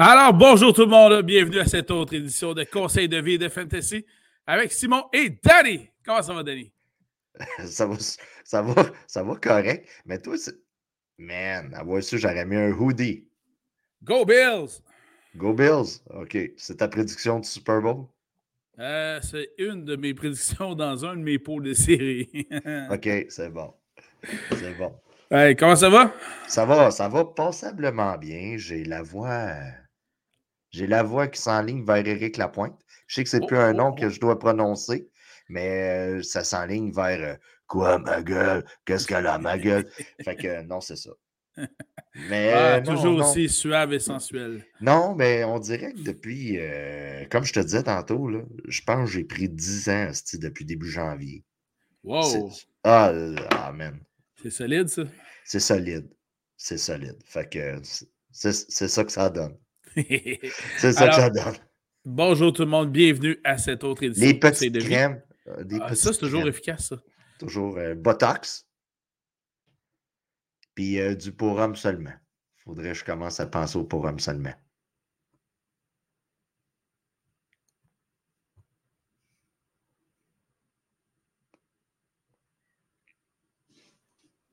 Alors, bonjour tout le monde, bienvenue à cette autre édition de Conseil de vie et de Fantasy avec Simon et Danny. Comment ça va, Danny? ça, va, ça, va, ça va correct, mais toi, c'est... man, avoir ça, j'aurais mis un hoodie. Go Bills! Go Bills, OK. C'est ta prédiction du Super Bowl? Euh, c'est une de mes prédictions dans un de mes pots de série. OK, c'est bon. C'est bon. Hey, comment ça va? Ça va, ça va passablement bien. J'ai la voix j'ai la voix qui s'enligne vers Éric Lapointe. Je sais que c'est oh, plus un nom oh, que oh. je dois prononcer, mais ça s'enligne vers Quoi, ma gueule? Qu'est-ce qu'elle a, ma gueule? Fait que non, c'est ça. Mais ah, toujours aussi suave et sensuel. Non, mais on dirait que depuis, comme je te disais tantôt, là, je pense que j'ai pris 10 ans depuis début janvier. Wow! Ah, amen. C'est solide, ça? C'est solide. C'est solide. Fait que c'est ça que ça donne. C'est ça que ça donne. Bonjour tout le monde, bienvenue à cette autre édition. Les petites crèmes. Euh, ah, ça, c'est toujours efficace, ça. Toujours euh, Botox. Puis euh, du pour seulement. Faudrait que je commence à penser au pour seulement.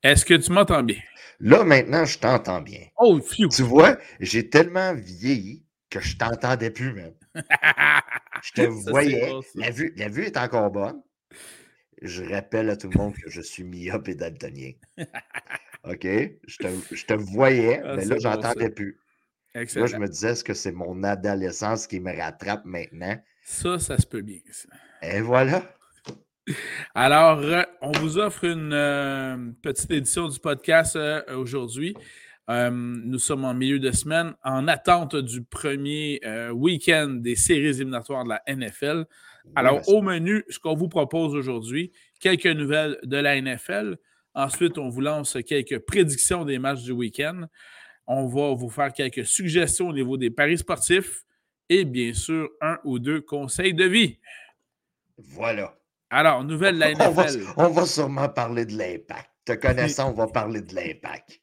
Est-ce que tu m'entends bien? Là, maintenant, je t'entends bien. Oh, phew. Tu vois, j'ai tellement vieilli que je t'entendais plus, même. je te voyais. la, vue, la vue est encore bonne. Je rappelle à tout le monde que je suis myope et daltonien. OK? Je te, je te voyais, ah, mais là, j'entendais plus. Excellent. Là, je me disais, est-ce que c'est mon adolescence qui me rattrape maintenant? Ça, ça se peut bien. Ça. Et voilà. Alors, euh, on vous offre une euh, petite édition du podcast euh, aujourd'hui. nous sommes en milieu de semaine en attente du premier week-end des séries éliminatoires de la NFL. Alors, au menu, ce qu'on vous propose aujourd'hui, quelques nouvelles de la NFL. Ensuite, on vous lance quelques prédictions des matchs du week-end. On va vous faire quelques suggestions au niveau des paris sportifs et bien sûr, un ou deux conseils de vie. Voilà. Alors, nouvelle la NFL. On va, sûrement parler de l'impact. Te connaissant, on va parler de l'impact.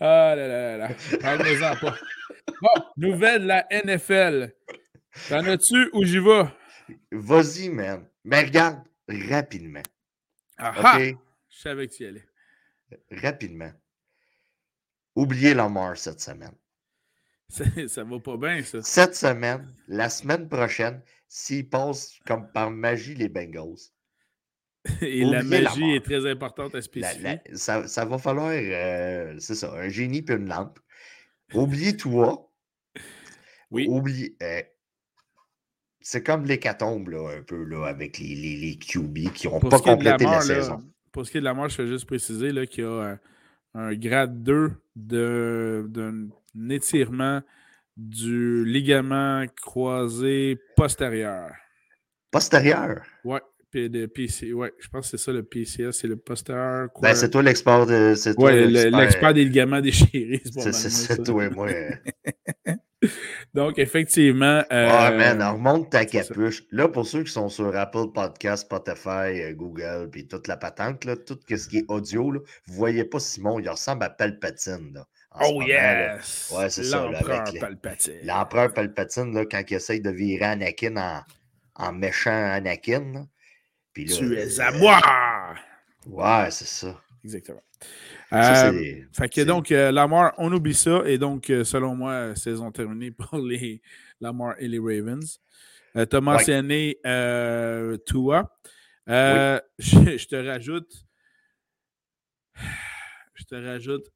Ah là là là là. pas. Bon, nouvelle la NFL. T'en as-tu ou j'y vais? Vas-y, man. Mais regarde, rapidement. Ah Je savais que tu y allais. Rapidement. Oubliez Lamar cette semaine. Ça, ça va pas bien, ça. Cette semaine, la semaine prochaine, s'ils passent comme par magie les Bengals. Et la magie est très importante à spécifier. ça, ça, va falloir, euh, c'est ça, un génie puis une lampe. Oubliez toi. Oui. Oubliez. Euh, c'est comme l'hécatombe, là, un peu, là, avec les, les, les QB qui n'ont pas complété la, saison. Pour ce qui est de la mort, je vais juste préciser qu'il y a un, grade 2 d'un étirement du ligament croisé postérieur. Postérieur? Ouais. PC, ouais, je pense que c'est ça le PCS, c'est le postérieur. Ben, c'est toi l'expert de. Ouais, l'expert des ligaments déchirés. C'est toi et moi. Donc, effectivement. Euh, ah, man, remonte ta capuche. Là, pour ceux qui sont sur Apple Podcast, Spotify, euh, Google, puis toute la patente, là, tout ce qui est audio, là, vous voyez pas Simon, il ressemble à Palpatine. Là oh yes! Ouais, c'est ça. L'empereur Palpatine. L'empereur Palpatine, là, quand il essaye de virer Anakin en, en méchant Anakin. Puis tu es à moi! Ouais, c'est ça. Exactement. Euh, fait que donc, euh, Lamar, on oublie ça. Et donc, euh, selon moi, saison terminée pour les Lamar et les Ravens. Euh, tu as mentionné Tua. Je, je te rajoute. Je te rajoute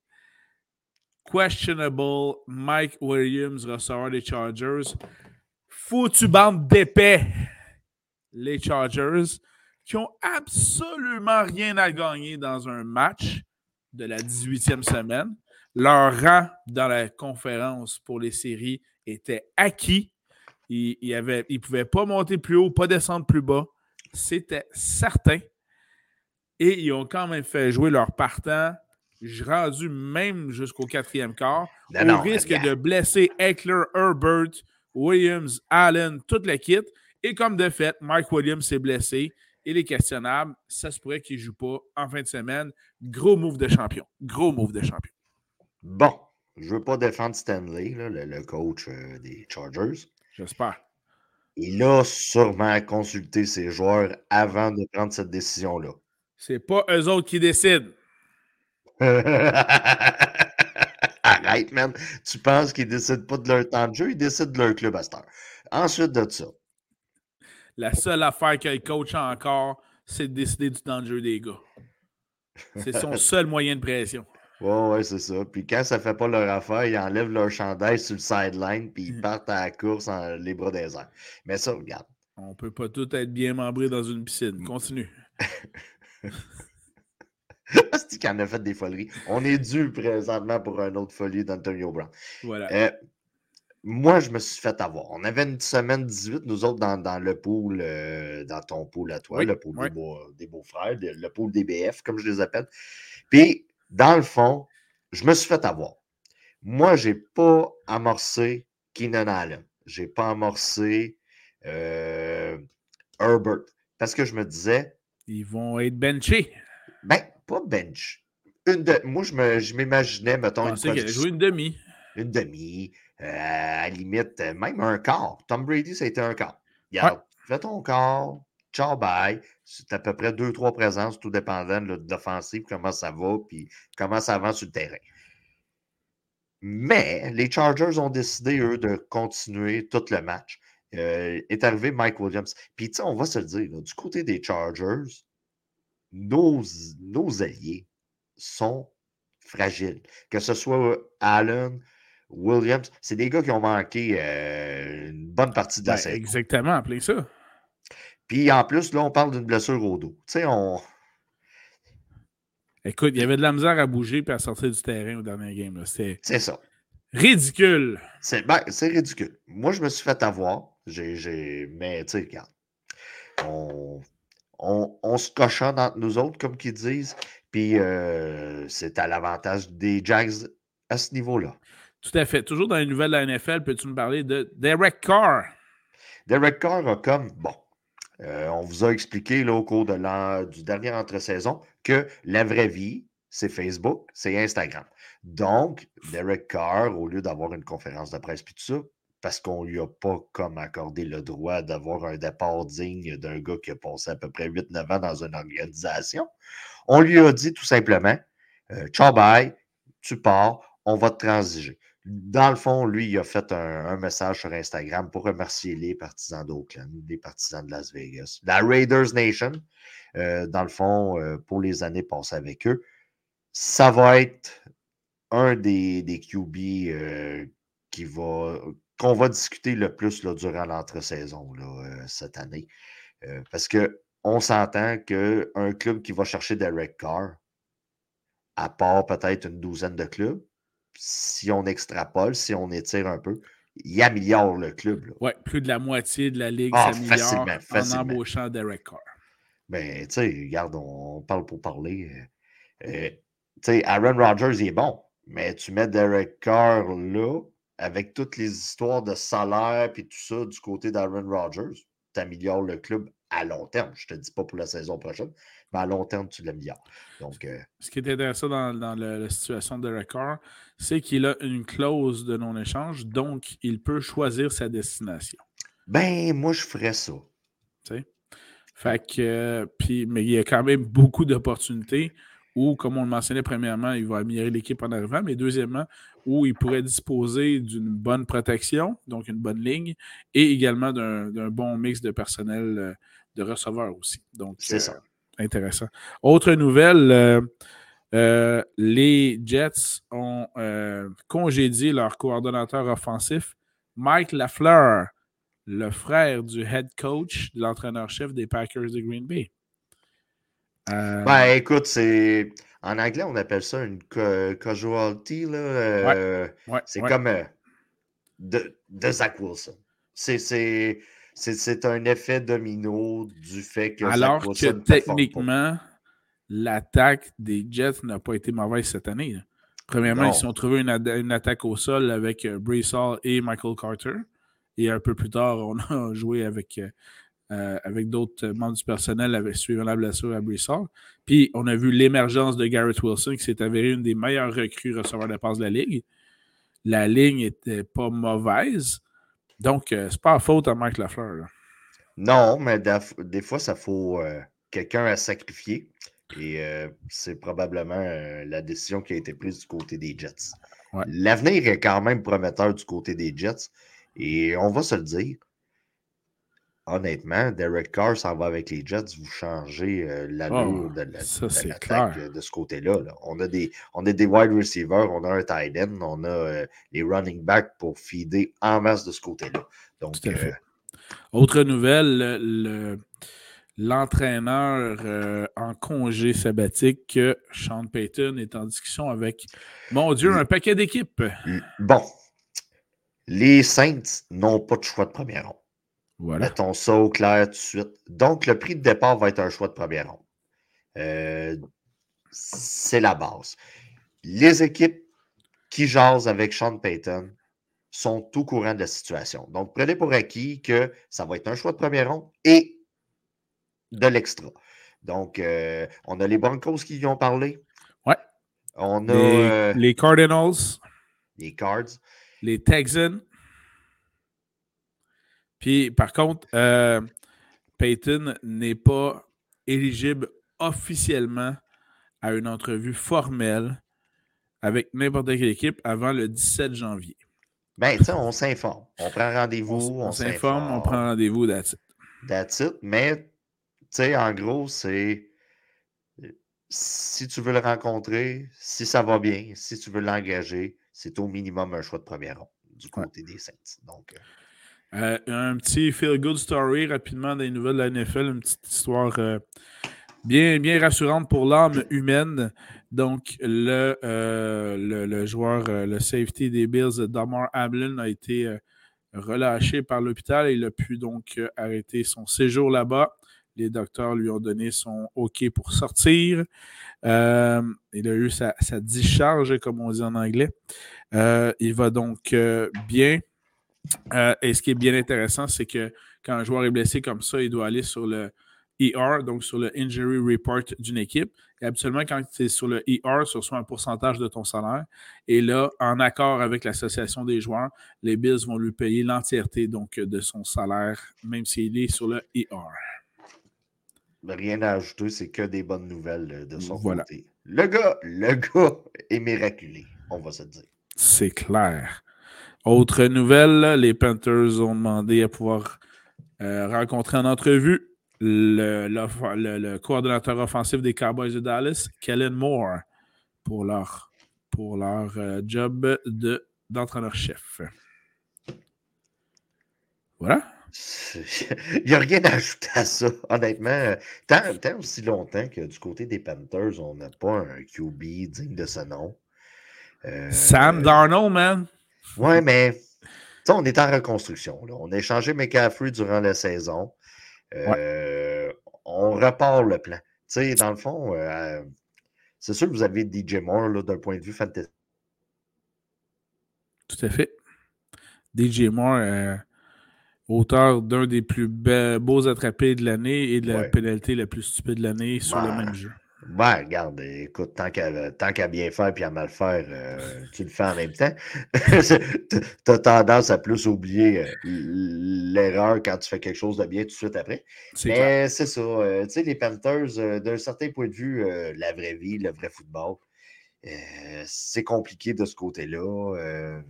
questionable Mike Williams, ressort des Chargers. Foutu bande d'épais, les Chargers, qui ont absolument rien à gagner dans un match de la 18e semaine. Leur rang dans la conférence pour les séries était acquis. Ils ne pouvaient pas monter plus haut, pas descendre plus bas. C'était certain. Et ils ont quand même fait jouer leur partant j'ai rendu même jusqu'au quatrième quart, au risque de blesser Eckler, Herbert, Williams, Allen, toute l'équipe. Et comme de fait, Mike Williams s'est blessé. Il est questionnable. Ça se pourrait qu'il ne joue pas en fin de semaine. Gros move de champion. Gros move de champion. Bon. je veux pas défendre Stanley, le, coach euh, des Chargers. J'espère. Il a sûrement consulté ses joueurs avant de prendre cette décision-là. C'est pas eux autres qui décident. Arrête, man. Tu penses qu'ils décident pas de leur temps de jeu, ils décident de leur club à cette heure. Ensuite de ça. La seule affaire que le coach a encore, c'est de décider du temps de jeu des gars. C'est son seul moyen de pression. Ouais, ouais, c'est ça. Puis quand ça fait pas leur affaire, ils enlèvent leur chandail sur le sideline, puis ils mm. partent à la course en les bras des airs. Mais ça, regarde. On peut pas tout être bien membré dans une piscine. Continue. C'est qui en a fait des foleries. On est dû présentement pour une autre folie d'Antonio Brown. Voilà. Euh, moi, je me suis fait avoir. On avait une semaine 18, nous autres, dans, le pool, euh, dans ton pool à toi, le pool des, beaux, frères, le pool des BF, comme je les appelle. Puis, dans le fond, je me suis fait avoir. Moi, je n'ai pas amorcé Keenan Allen. Je n'ai pas amorcé euh, Herbert. Parce que je me disais. Ils vont être benchés. Ben, pas bench. Une de... Moi, je m'imaginais, mettons. Une joué une demi. Une demi. Euh, à la limite, même un quart. Tom Brady, ça a été un quart. Regarde, fais ton quart, ciao, bye. C'est à peu près deux, trois présences, tout dépendant de l'offensive, comment ça va, puis comment ça avance sur le terrain. Mais les Chargers ont décidé, eux, de continuer tout le match. Euh, est arrivé Mike Williams. Puis, tu sais, on va se le dire, du côté des Chargers, nos, nos alliés sont fragiles. Que ce soit Allen, Williams, c'est des gars qui ont manqué euh, une bonne partie de la ben, Exactement, appelez ça. Puis en plus, là, on parle d'une blessure au dos. Tu sais, on. Écoute, il y avait de la misère à bouger et à sortir du terrain au dernier game. C'est ça. Ridicule. Ben, c'est ridicule. Moi, je me suis fait avoir. J'ai, Mais, tu sais, regarde. On, on, se cochonne entre nous autres, comme qu'ils disent. Puis euh, c'est à l'avantage des Jags à ce niveau-là. Tout à fait. Toujours dans les nouvelles de la NFL, peux-tu me parler de Derek Carr? Derek Carr a comme, bon, euh, on vous a expliqué là, au cours de du dernier entre-saison que la vraie vie, c'est Facebook, c'est Instagram. Donc, Derek Carr, au lieu d'avoir une conférence de presse puis tout ça, parce qu'on lui a pas comme accordé le droit d'avoir un départ digne d'un gars qui a passé à peu près 8-9 ans dans une organisation, on lui a dit tout simplement euh, Ciao, bye, tu pars, on va te transiger. Dans le fond, lui, il a fait un, message sur Instagram pour remercier les partisans d'Oakland, les partisans de Las Vegas, la Raiders Nation, euh, dans le fond, euh, pour les années passées avec eux. Ça va être un des, des QB euh, qui va qu'on va discuter le plus là, durant l'entre-saison cette année. parce qu'on s'entend qu'un club qui va chercher Derek Carr, à part peut-être une douzaine de clubs, si on extrapole, si on étire un peu, il améliore le club. Oui, plus de la moitié de la ligue ah, s'améliore en embauchant Derek Carr. Ben, tu sais, regarde, on parle pour parler. Euh, euh, tu sais, Aaron Rodgers, il est bon, mais tu mets Derek Carr là, avec toutes les histoires de salaire et tout ça du côté d'Aaron Rodgers, tu améliores le club à long terme. Je ne te dis pas pour la saison prochaine, mais à long terme, tu l'améliores. Donc, euh, Ce qui est intéressant dans, la, situation de record, c'est qu'il a une clause de non-échange, donc il peut choisir sa destination. Ben, moi, je ferais ça. Fait que, puis, mais il y a quand même beaucoup d'opportunités où, comme on le mentionnait, premièrement, il va améliorer l'équipe en arrivant, mais deuxièmement, où il pourrait disposer d'une bonne protection, donc une bonne ligne, et également d'un bon mix de personnel euh, de receveurs aussi. Donc, c'est ça. Euh, intéressant. Autre nouvelle, euh, les Jets ont congédié leur coordonnateur offensif, Mike Lafleur, le frère du head coach, de l'entraîneur-chef des Packers de Green Bay. Ben, écoute, c'est en anglais, on appelle ça une casualty. Euh, c'est comme euh, de, Zach Wilson. C'est un effet domino du fait que. Alors que techniquement, l'attaque des Jets n'a pas été mauvaise cette année. Premièrement, ils ont trouvé une, une, attaque au sol avec euh, Hall et Michael Carter. Et un peu plus tard, on a joué avec euh, euh, avec d'autres membres du personnel avec, suivant la blessure à Brissard. Puis on a vu l'émergence de Garrett Wilson, qui s'est avéré une des meilleures recrues receveurs de passe de la Ligue. la ligne n'était pas mauvaise. Donc, ce c'est pas à faute à Mike Lafleur. Non, mais des fois, ça faut quelqu'un à sacrifier. Et c'est probablement la décision qui a été prise du côté des Jets. L'avenir est quand même prometteur du côté des Jets. Et on va se le dire, honnêtement, Derek Carr s'en va avec les Jets, vous changez l'allure de, l'attaque de, ce côté-là. On, a des, on a des wide receivers, on a un tight end, on a les running backs pour feeder en masse de ce côté-là. Donc, Autre nouvelle, l'entraîneur en congé sabbatique, Sean Payton, est en discussion avec, mon Dieu, un paquet d'équipes. Bon, les Saints n'ont pas de choix de première ronde. Voilà. Mettons ça au clair tout de suite. Donc, le prix de départ va être un choix de première ronde. Euh, c'est la base. Les équipes qui jasent avec Sean Payton sont au courant de la situation. Donc, prenez pour acquis que ça va être un choix de première ronde et de l'extra. Donc, euh, on a les Broncos qui y ont parlé. Ouais. On a. les euh, Cardinals. Les Cards les Texans. Puis, par contre, euh, Peyton n'est pas éligible officiellement à une entrevue formelle avec n'importe quelle équipe avant le 17 janvier. Ben, tu sais, on s'informe. On prend rendez-vous. On, s'informe, on prend rendez-vous, that's it. That's it. Mais, tu sais, en gros, c'est si tu veux le rencontrer, si ça va bien, si tu veux l'engager, c'est au minimum un choix de première ronde du côté des Saints. Donc, euh, euh, un petit feel-good story rapidement des nouvelles de la NFL, une petite histoire euh, bien, bien rassurante pour l'âme humaine. Donc, le, le, joueur, le safety des Bills, Damar Hamlin, a été relâché par l'hôpital et il a pu donc arrêter son séjour là-bas. Les docteurs lui ont donné son OK pour sortir. Euh, il a eu sa, discharge, comme on dit en anglais. Euh, il va donc euh, bien. Et ce qui est bien intéressant, c'est que quand un joueur est blessé comme ça, il doit aller sur le ER, donc sur le Injury Report d'une équipe. Et habituellement, quand tu es sur le ER, tu reçois un pourcentage de ton salaire. Et là, en accord avec l'association des joueurs, les Bills vont lui payer l'entièreté donc de son salaire, même s'il est sur le ER rien à ajouter, c'est que des bonnes nouvelles euh, de son côté. Le gars, le gars est miraculé, on va se dire. C'est clair. Autre nouvelle, les Panthers ont demandé à pouvoir euh, rencontrer en entrevue le, coordonnateur offensif des Cowboys de Dallas, Kellen Moore, pour leur, pour leur euh, job d'entraîneur-chef. voilà. Il n'y a rien à ajouter à ça, honnêtement. Tant, aussi longtemps que du côté des Panthers, on n'a pas un QB digne de ce nom. Euh, Sam Darnold, man. Ouais, mais on est en reconstruction. On a échangé McCaffrey durant la saison. Euh, on repart le plan. sais, dans le fond, euh, c'est sûr que vous avez DJ Moore d'un point de vue fantastique. Tout à fait. DJ Moore, auteur d'un des plus beaux attrapés de l'année et de la pénalité la plus stupide de l'année sur le même jeu. Ben, regarde, écoute, tant qu'à bien faire et à mal faire, euh, tu le fais en même temps. tu as tendance à plus oublier euh, l'erreur quand tu fais quelque chose de bien tout de suite après. Mais c'est ça. Euh, tu sais, les Panthers, d'un certain point de vue, la vraie vie, le vrai football, c'est compliqué de ce côté-là.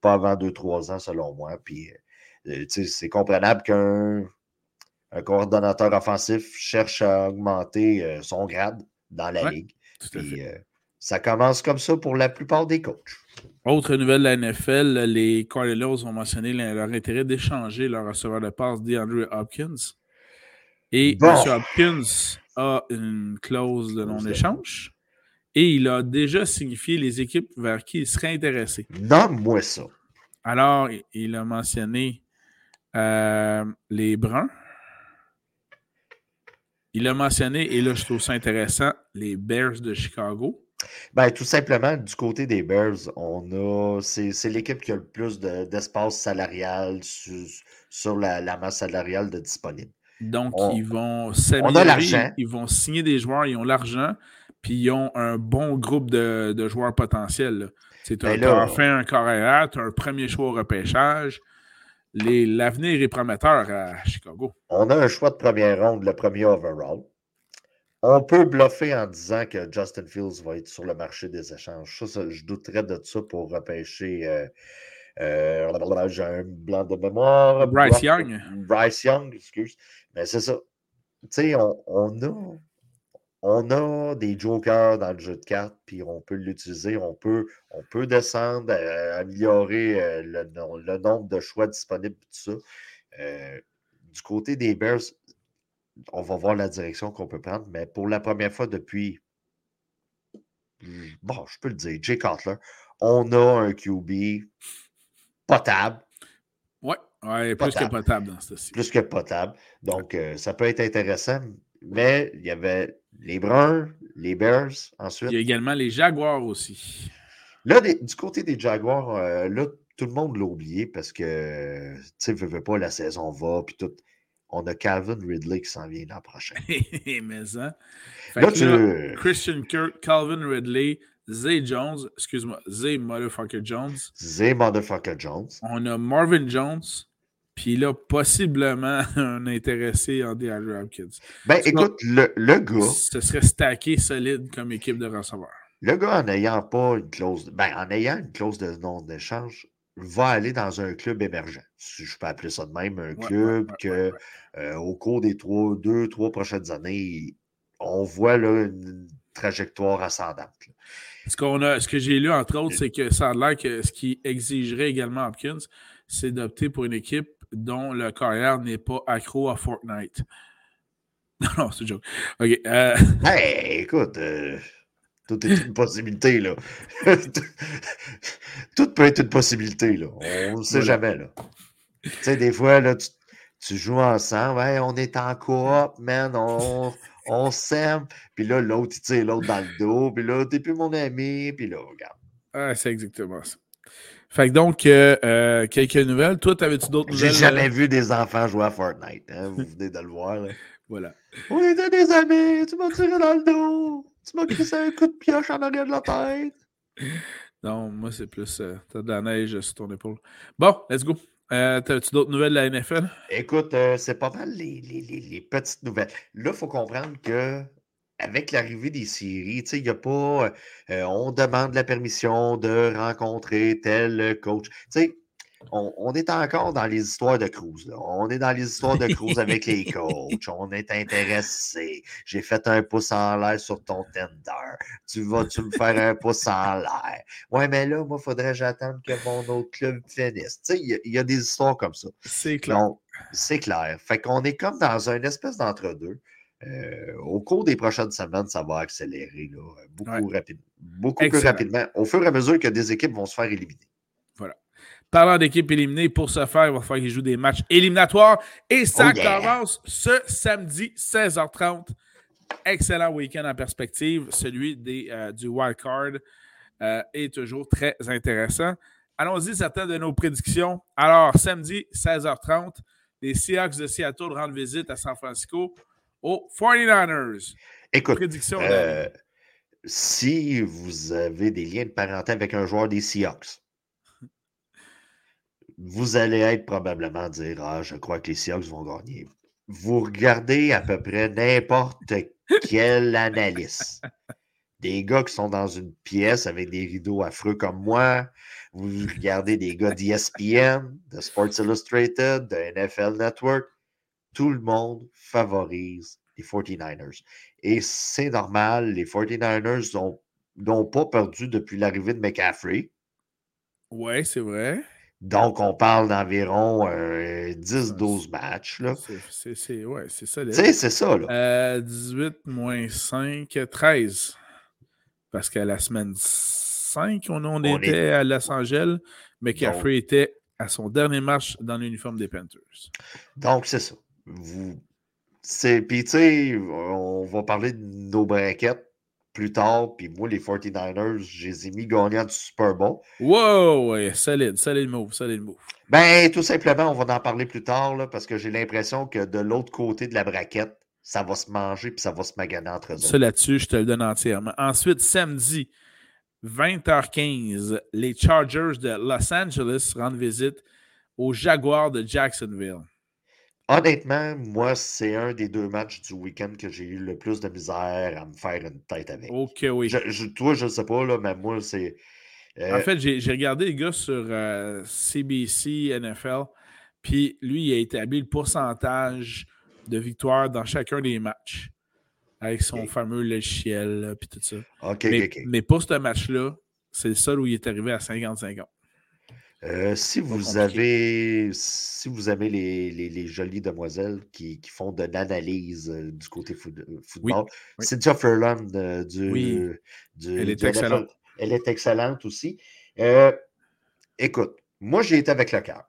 pas avant deux, trois ans, selon moi. Puis euh, c'est comprenable qu'un coordonnateur offensif cherche à augmenter euh, son grade dans la ligue. Euh, ça commence comme ça pour la plupart des coachs. Autre nouvelle de la NFL, les Cardinals ont mentionné leur intérêt d'échanger leur receveur de passe d'Andrew Hopkins. Et M. Hopkins a une clause de non-échange et il a déjà signifié les équipes vers qui il serait intéressé. Nomme-moi ça. Alors, il a mentionné euh, les Bruns. Il a mentionné, et là je trouve ça intéressant, les Bears de Chicago. Ben, tout simplement, du côté des Bears, on a. C'est l'équipe qui a le plus d'espace salarial sur, la, masse salariale de disponible. Donc, ils vont s'améliorer. Ils vont signer des joueurs, ils ont l'argent. Puis ils ont un bon groupe de, joueurs potentiels. Tu as, ben fait un carrière, tu as un premier choix au repêchage. L'avenir est prometteur à Chicago. On a un choix de première ronde, le premier overall. On peut bluffer en disant que Justin Fields va être sur le marché des échanges. je douterais de ça pour repêcher. Euh, euh, j'ai un blanc de mémoire. Bryce Young. Bryce Young, excuse. Mais c'est ça. Tu sais, on, on, a, on a des jokers dans le jeu de cartes, puis on peut l'utiliser. On peut, on peut descendre, euh, améliorer le, le, nombre de choix disponibles, tout ça. du côté des Bears, on va voir la direction qu'on peut prendre, mais pour la première fois depuis, bon, je peux le dire, Jay Cutler, on a un QB potable. Oui, ouais, plus que potable dans ce Plus que potable. Donc, euh, ça peut être intéressant, mais il y avait les Bruns, les Bears, ensuite. Il y a également les Jaguars aussi. Là, du côté des Jaguars, euh, là, tout le monde l'a oublié parce que, tu sais, ne veut pas, la saison va, puis tout on a Calvin Ridley qui s'en vient l'an prochain. Mais ça. Là, Christian Kirk, Calvin Ridley, Zay Jones, excuse-moi, Zay Motherfucker Jones. Zay Motherfucker Jones. On a Marvin Jones, puis là, possiblement un intéressé en DeAndre Hopkins. Ben, écoute, le, le, gars. Ce serait stacké solide comme équipe de receveurs. Le gars, en n'ayant pas une clause, ben, en ayant une clause de non-échange, va aller dans un club émergent. Si je peux appeler ça de même, un club que euh, au cours des trois, deux, trois prochaines années, on voit là, une trajectoire ascendante. Ce, qu'on a, ce que j'ai lu, entre autres, c'est que ça a l'air que ce qui exigerait également Hopkins, c'est d'opter pour une équipe dont le carrière n'est pas accro à Fortnite. Non, non, c'est joke. OK. Euh... Hey, écoute, euh, tout est une possibilité, là. Tout peut être une possibilité, là. On ne sait jamais, là. Tu sais, des fois, là, tu, joues ensemble, on est en coop, man, on, on s'aime. Puis là, l'autre, il tire l'autre dans le dos, puis là, t'es plus mon ami, puis là, regarde. Ah, c'est exactement ça. Fait que donc, euh, euh, quelques nouvelles. Toi, t'avais-tu d'autres nouvelles? J'ai jamais vu des enfants jouer à Fortnite. Hein? Vous venez de le voir. Là. Voilà. On était des amis, tu m'as tiré dans le dos. Tu m'as crissé un coup de pioche en arrière de la tête. Non, moi, c'est plus. Euh, t'as de la neige sur ton épaule. Bon, let's go. Euh, T'as-tu d'autres nouvelles de la NFL? Écoute, euh, c'est pas mal les, les, les, petites nouvelles. Là, il faut comprendre que avec l'arrivée des séries, il n'y a pas. Euh, on demande la permission de rencontrer tel coach. Tu sais, on, est encore dans les histoires de Cruz. On est dans les histoires de Cruz avec les coachs. On est intéressé. J'ai fait un pouce en l'air sur ton tender. Tu vas-tu me faire un pouce en l'air? Ouais, mais là, moi, il faudrait que j'attende que mon autre club finisse. Tu sais, il y, a des histoires comme ça. C'est clair. c'est clair. Fait qu'on est comme dans une espèce d'entre-deux. Euh, au cours des prochaines semaines, ça va accélérer beaucoup, plus rapidement, au fur et à mesure que des équipes vont se faire éliminer. Parlant d'équipe éliminée, pour ce faire, il va falloir qu'ils jouent des matchs éliminatoires. Et ça oh, commence ce samedi, 16h30. Excellent week-end en perspective. Celui des, euh, du wild card euh, est toujours très intéressant. Allons-y, certaines de nos prédictions. Alors, samedi, 16h30, les Seahawks de Seattle rendent visite à San Francisco aux 49ers. Écoute, euh, si vous avez des liens de parenté avec un joueur des Seahawks, vous allez être probablement dire Ah, je crois que les Seahawks vont gagner. Vous regardez à peu près n'importe quel analyste. Des gars qui sont dans une pièce avec des rideaux affreux comme moi. Vous regardez des gars d'ESPN, de Sports Illustrated, de NFL Network. Tout le monde favorise les 49ers. Et c'est normal, les 49ers n'ont pas perdu depuis l'arrivée de McCaffrey. Oui, c'est vrai. Donc, on parle d'environ 10-12 matchs. C'est ouais, ça. C'est ça. Là. 18 euh, moins 5, 13. Parce qu'à la semaine 5, on, on, était à Los Angeles, mais Caffrey était à son dernier match dans l'uniforme des Panthers. Donc, c'est ça. Vous... Puis, tu sais, on va parler de nos braquettes plus tard. Puis moi, les 49ers, je les ai mis gagnants du Super Bowl. Wow, ouais, solide, solide move, solide move. Ben, tout simplement, on va en parler plus tard, là, parce que j'ai l'impression que de l'autre côté de la braquette, ça va se manger puis ça va se maganer entre eux. Ça là-dessus, je te le donne entièrement. Ensuite, samedi, 20h15, les Chargers de Los Angeles rendent visite aux Jaguars de Jacksonville. Honnêtement, moi, c'est un des deux matchs du week-end que j'ai eu le plus de misère à me faire une tête avec. Ok, oui. Je, toi, je ne sais pas, là, mais moi, c'est. Euh, en fait, j'ai regardé les gars sur CBC, euh, NFL, puis lui, il a établi le pourcentage de victoires dans chacun des matchs avec son fameux logiciel, puis tout ça. OK, mais, OK. mais pour ce match-là, c'est le seul où il est arrivé à 50-50. Euh, si, vous avez, si vous avez les, les, jolies demoiselles qui, qui font de l'analyse euh, du côté foot, euh, football, c'est Cynthia Furlan du, oui. du, Elle est excellente. Elle est excellente aussi. écoute, moi, j'ai été avec le cœur.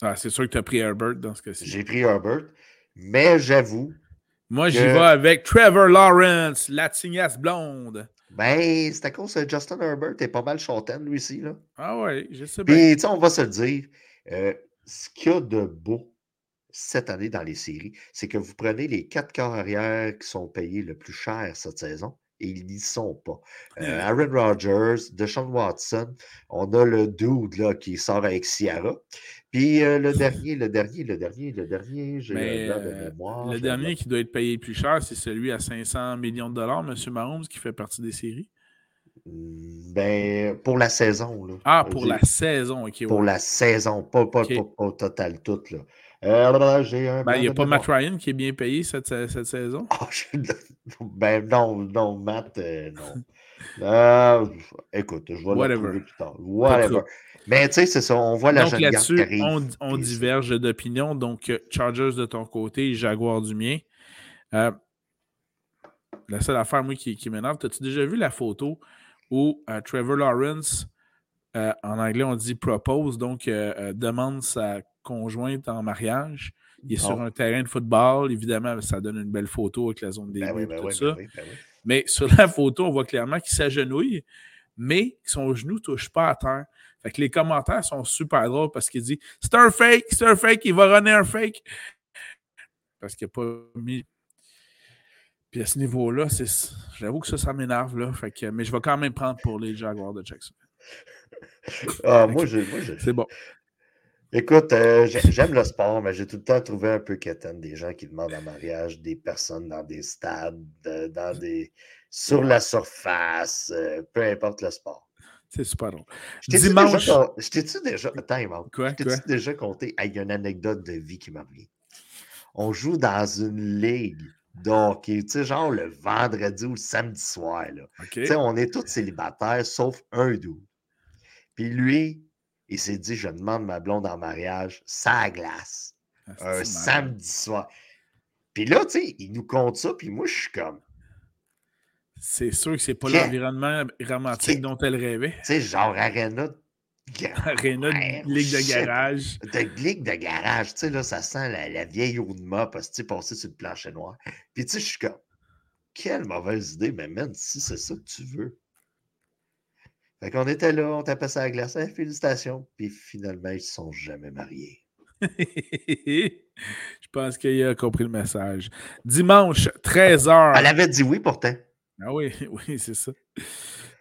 Ah, c'est sûr que tu as pris Herbert dans ce cas-ci. J'ai pris Herbert, mais j'avoue. Moi, j'y vais avec Trevor Lawrence, la tignasse blonde. Ben, c'est à cause de Justin Herbert est pas mal châtaine, lui aussi. Là. Ah ouais, je sais bien. Puis, tu sais, on va se le dire, euh, ce qu'il y a de beau cette année dans les séries, c'est que vous prenez les quatre carrières qui sont payés le plus cher cette saison et ils n'y sont pas. Euh, Aaron Rodgers, Deshaun Watson, on a le dude là, qui sort avec Ciara. Puis euh, le dernier, le dernier, le dernier, le dernier, j'ai de mémoire. Le dernier qui doit être payé plus cher, c'est celui à 500 millions de dollars, M. Mahomes, qui fait partie des séries. Mmh, ben, pour la saison. Là. Ah, pour la saison, OK. Pour la saison, pas, pas, pas, total tout. Là. Euh, j'ai un ben, il n'y a pas Matt Ryan qui est bien payé cette, cette saison? Oh, ben non, non, Matt, euh, non. Euh, écoute, je vais le plus tard. Whatever. Mais tu sais, c'est ça, on voit la donc, là-dessus, on, on diverge d'opinion. Donc, euh, Chargers de ton côté, Jaguar du mien. Euh, la seule affaire, moi, qui, qui m'énerve, as-tu déjà vu la photo où euh, Trevor Lawrence, en anglais, on dit propose, donc demande sa conjointe en mariage. Il est sur un terrain de football. Évidemment, ça donne une belle photo avec la zone des ben ben tout ça. Ben mais sur la photo, on voit clairement qu'il s'agenouille, mais son genou ne touche pas à terre. Fait que les commentaires sont super drôles parce qu'il dit C'est un fake, c'est un fake, il va runner un fake. Parce qu'il n'a pas mis. Puis à ce niveau-là, j'avoue que ça, ça m'énerve. Là. Fait que, mais je vais quand même prendre pour les Jaguars de Jackson. Ah, moi, je, C'est bon. Écoute, euh, j'aime le sport, mais j'ai tout le temps trouvé un peu quétaine des gens qui demandent en mariage des personnes dans des stades, dans des, sur la surface, euh, peu importe le sport. C'est super drôle. Dimanche. Je t'ai-tu déjà. Attends, Quoi? Je t'ai-tu déjà compté il y a une anecdote de vie qui m'a revient. On joue dans une ligue donc, tu sais, genre le vendredi ou le samedi soir. Là. Tu sais, on est tous célibataires sauf un doux. Puis lui, il s'est dit Je demande ma blonde en mariage, ça glace. Ah, un samedi soir. Puis là, tu sais, il nous compte ça, puis moi, je suis comme. C'est sûr que c'est pas l'environnement romantique dont elle rêvait. Tu sais, genre Arena Arena de ligue de garage. De ligue de garage, tu sais, là, ça sent la, vieille eau de mop, parce que tu passé sur le plancher noir. Puis tu sais, je suis comme, quelle mauvaise idée, mais même si c'est ça que tu veux. Fait qu'on était là, on tapait ça à la glace, félicitations. Puis finalement, ils ne se sont jamais mariés. je pense qu'il a compris le message. Dimanche, 13h. Elle avait dit oui pourtant. Ah oui, oui, c'est ça.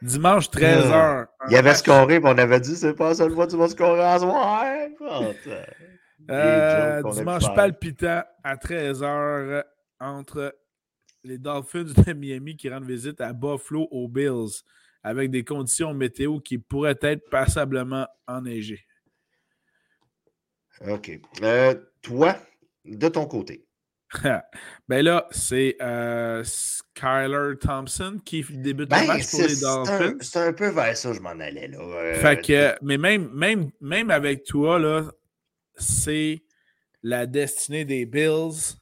Dimanche, 13h. Il y avait scoré, mais on avait dit c'est pas ça le fois tu vas scorer à soir. Euh, dimanche palpitant à 13h entre les Dolphins de Miami qui rendent visite à Buffalo aux Bills avec des conditions météo qui pourraient être passablement enneigées. OK. Euh, toi, de ton côté? ben là, c'est euh, Skyler Thompson qui débute le ben, match pour les Dolphins. C'est un, peu vers ça que je m'en allais. Là. Euh, fait que, mais même, même, même avec toi, là, c'est la destinée des Bills.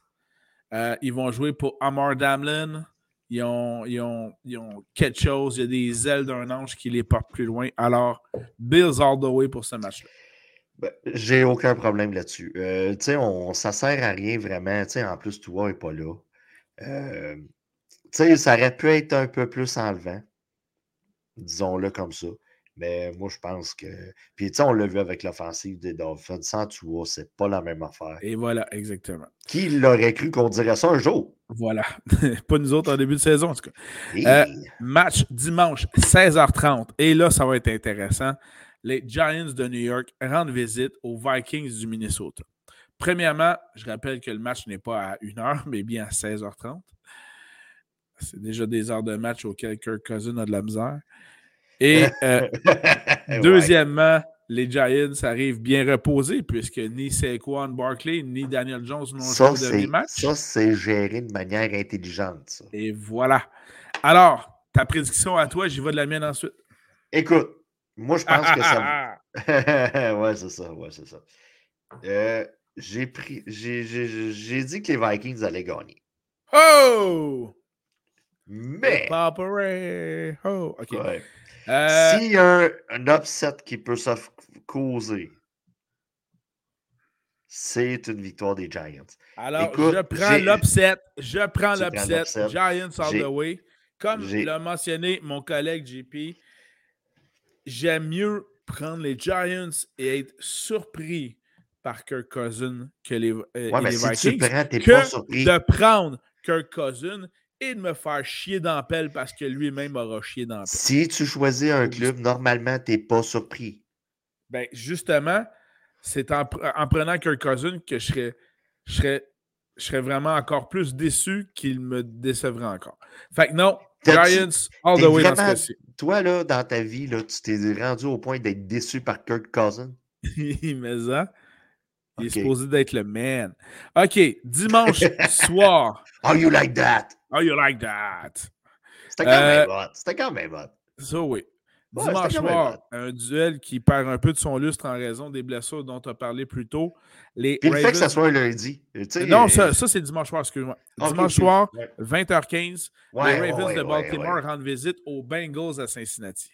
Euh, ils vont jouer pour Amar Damlin. Ils ont, ils, ont, ils ont, quelque chose. Il y a des ailes d'un ange qui les portent plus loin. Alors, Bills all the way pour ce match-là. Ben, j'ai aucun problème là-dessus. Euh, tu sais, on, ça sert à rien vraiment. Tu sais, en plus, toi n'est pas là. Euh, tu sais, ça aurait pu être un peu plus enlevant. Disons-le comme ça. Mais moi, je pense que. Puis, tu sais, on l'a vu avec l'offensive des Dolphins. Sans vois, c'est pas la même affaire. Et voilà, exactement. Qui l'aurait cru qu'on dirait ça un jour? Voilà. pas nous autres en début de saison, en tout cas. Euh, match dimanche, 16h30. Et là, ça va être intéressant. Les Giants de New York rendent visite aux Vikings du Minnesota. Premièrement, je rappelle que le match n'est pas à 1h, mais bien à 16h30. C'est déjà des heures de match auxquelles Kirk Cousin a de la misère. Et euh, deuxièmement, les Giants arrivent bien reposés puisque ni Saquon Barkley ni Daniel Jones n'ont joué de match. Ça, c'est géré de manière intelligente. Et voilà. Alors, ta prédiction à toi, j'y vais de la mienne ensuite. Écoute, moi, je pense que ça. ouais, c'est ça. Ouais, c'est ça. Euh, j'ai pris. J'ai dit que les Vikings allaient gagner. Oh! Mais. Oh, OK. Euh, S'il y a un, upset qui peut se causer, c'est une victoire des Giants. Alors, je prends l'upset. Je prends l'upset. Giants all the way. Comme l'a mentionné mon collègue JP, j'aime mieux prendre les Giants et être surpris par Kirk Cousin que les, euh, ouais, mais si tu prends, que pas surpris. de prendre Kirk Cousin et de me faire chier dans pelle parce que lui-même aura chié dans pelle. Si tu choisis un club, normalement, tu n'es pas surpris. Ben, justement, c'est en, prenant Kirk Cousin que je serais, je serais, je serais vraiment encore plus déçu qu'il me décevrait encore. Fait que non, Giants all the way dans ce. Toi, là, dans ta vie, là, tu t'es rendu au point d'être déçu par Kirk Cousin? Mais ça, il est supposé d'être le man. OK, dimanche soir. How you like that? How you like that? C'était quand même euh, hot. C'était quand même hot. Ça, oui. Dimanche soir, un duel qui perd un peu de son lustre en raison des blessures dont tu as parlé plus tôt. Les Puis le fait que ça soit un lundi. non, ça, ça c'est dimanche soir, excuse-moi. dimanche soir, 20h15, les Ravens de Baltimore rendent visite aux Bengals à Cincinnati.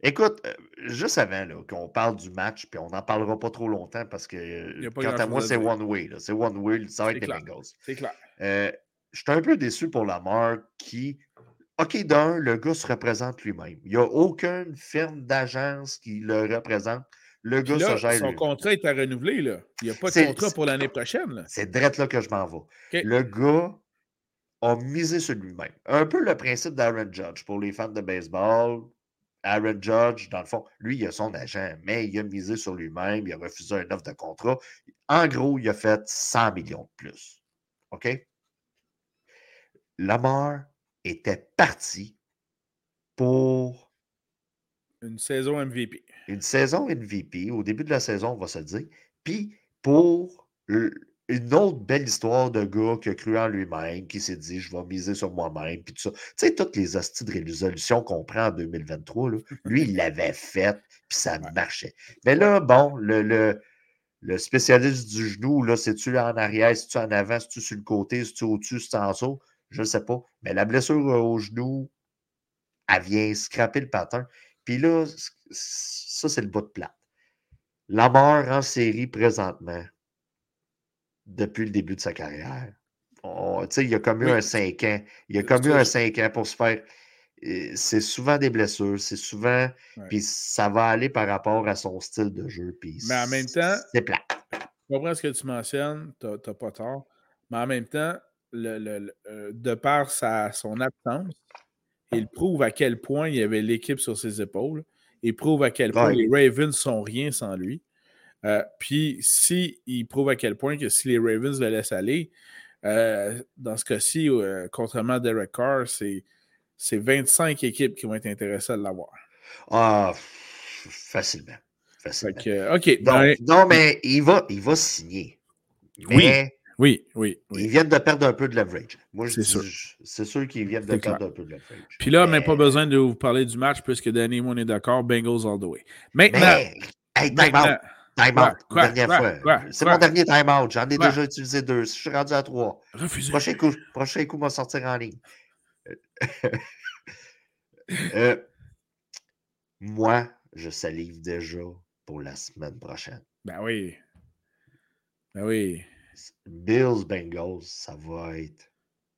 Écoute, euh, juste avant qu'on parle du match, puis on n'en parlera pas trop longtemps parce que quant à moi, c'est one way. C'est one way, ça va être les Bengals. C'est clair. Euh, je suis un peu déçu pour Lamar qui. OK, d'un, le gars se représente lui-même. Il n'y a aucune firme d'agence qui le représente. Le gars se gère. Son contrat est à renouveler. Là. Il n'y a pas de contrat pour l'année prochaine. C'est direct là que je m'en vais. Le gars a misé sur lui-même. Un peu le principe d'Aaron Judge pour les fans de baseball Aaron Judge, dans le fond, lui, il a son agent, mais il a misé sur lui-même, il a refusé un offre de contrat. En gros, il a fait 100 millions de plus. OK? Lamar était parti pour. Une saison MVP. Une saison MVP, au début de la saison, on va se dire. Puis pour une autre belle histoire de gars qui a cru en lui-même, qui s'est dit je vais miser sur moi-même, puis tout ça. Tu sais, toutes les hosties de résolution qu'on prend en 2023, lui, il l'avait fait, puis ça marchait. Mais là, bon, le, le, spécialiste du genou, là, c'est-tu en arrière, c'est-tu en avant, c'est-tu sur le côté, c'est-tu au-dessus, c'est en dessous, je ne sais pas. Mais la blessure au genou, elle vient scraper le patin. Puis là, ça, c'est le bout de plate. La mort en série présentement, depuis le début de sa carrière. il a comme eu un 5 ans. Il a comme eu un 5 ans pour se faire. C'est souvent des blessures, c'est souvent. Puis ça va aller par rapport à son style de jeu. Puis Mais en même temps. C'est plat. Je comprends ce que tu mentionnes, tu n'as pas tort. Mais en même temps, le, euh, de par sa, son absence, il prouve à quel point il y avait l'équipe sur ses épaules. Il prouve à quel point les Ravens sont rien sans lui. Euh, puis, s'il il prouve à quel point que si les Ravens le laissent aller, euh, dans ce cas-ci, euh, contrairement à Derek Carr, c'est, 25 équipes qui vont être intéressées à l'avoir. Ah, facilement. facilement. OK. Ben non, mais il va, il va signer. oui. Oui, oui, Ils viennent de perdre un peu de leverage. Moi, c'est sûr. C'est sûr qu'ils viennent de perdre un peu de leverage. Puis là, même pas besoin de vous parler du match puisque Danny et moi, on est d'accord. Bengals all the way. Maintenant. maintenant Time dernière fois. C'est mon dernier time out. J'en ai déjà utilisé deux. Je suis rendu à trois. Refusé. Prochain coup, prochain coup, va sortir en ligne. Euh, moi, je salive déjà pour la semaine prochaine. Ben oui. Ben oui. Bills Bengals, ça va être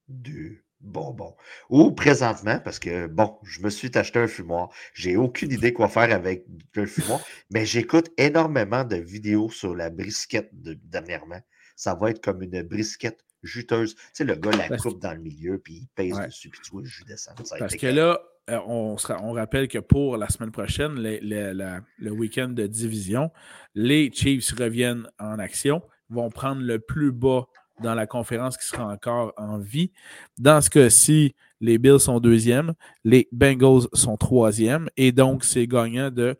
deux bon, bon. Ou présentement, parce que, bon, je me suis acheté un fumoir. J'ai aucune idée quoi faire avec un fumoir, mais j'écoute énormément de vidéos sur la brisquette de, dernièrement. Ça va être comme une brisquette juteuse. Tu sais, le gars la coupe dans le milieu, puis il pèse dessus, puis tu vois, je descends. parce que là, euh, on, on, rappelle que pour la semaine prochaine, le week-end de division, les Chiefs reviennent en action, vont prendre le plus bas dans la conférence qui sera encore en vie. Dans ce cas-ci, les Bills sont deuxième, les Bengals sont troisième, et donc c'est gagnant de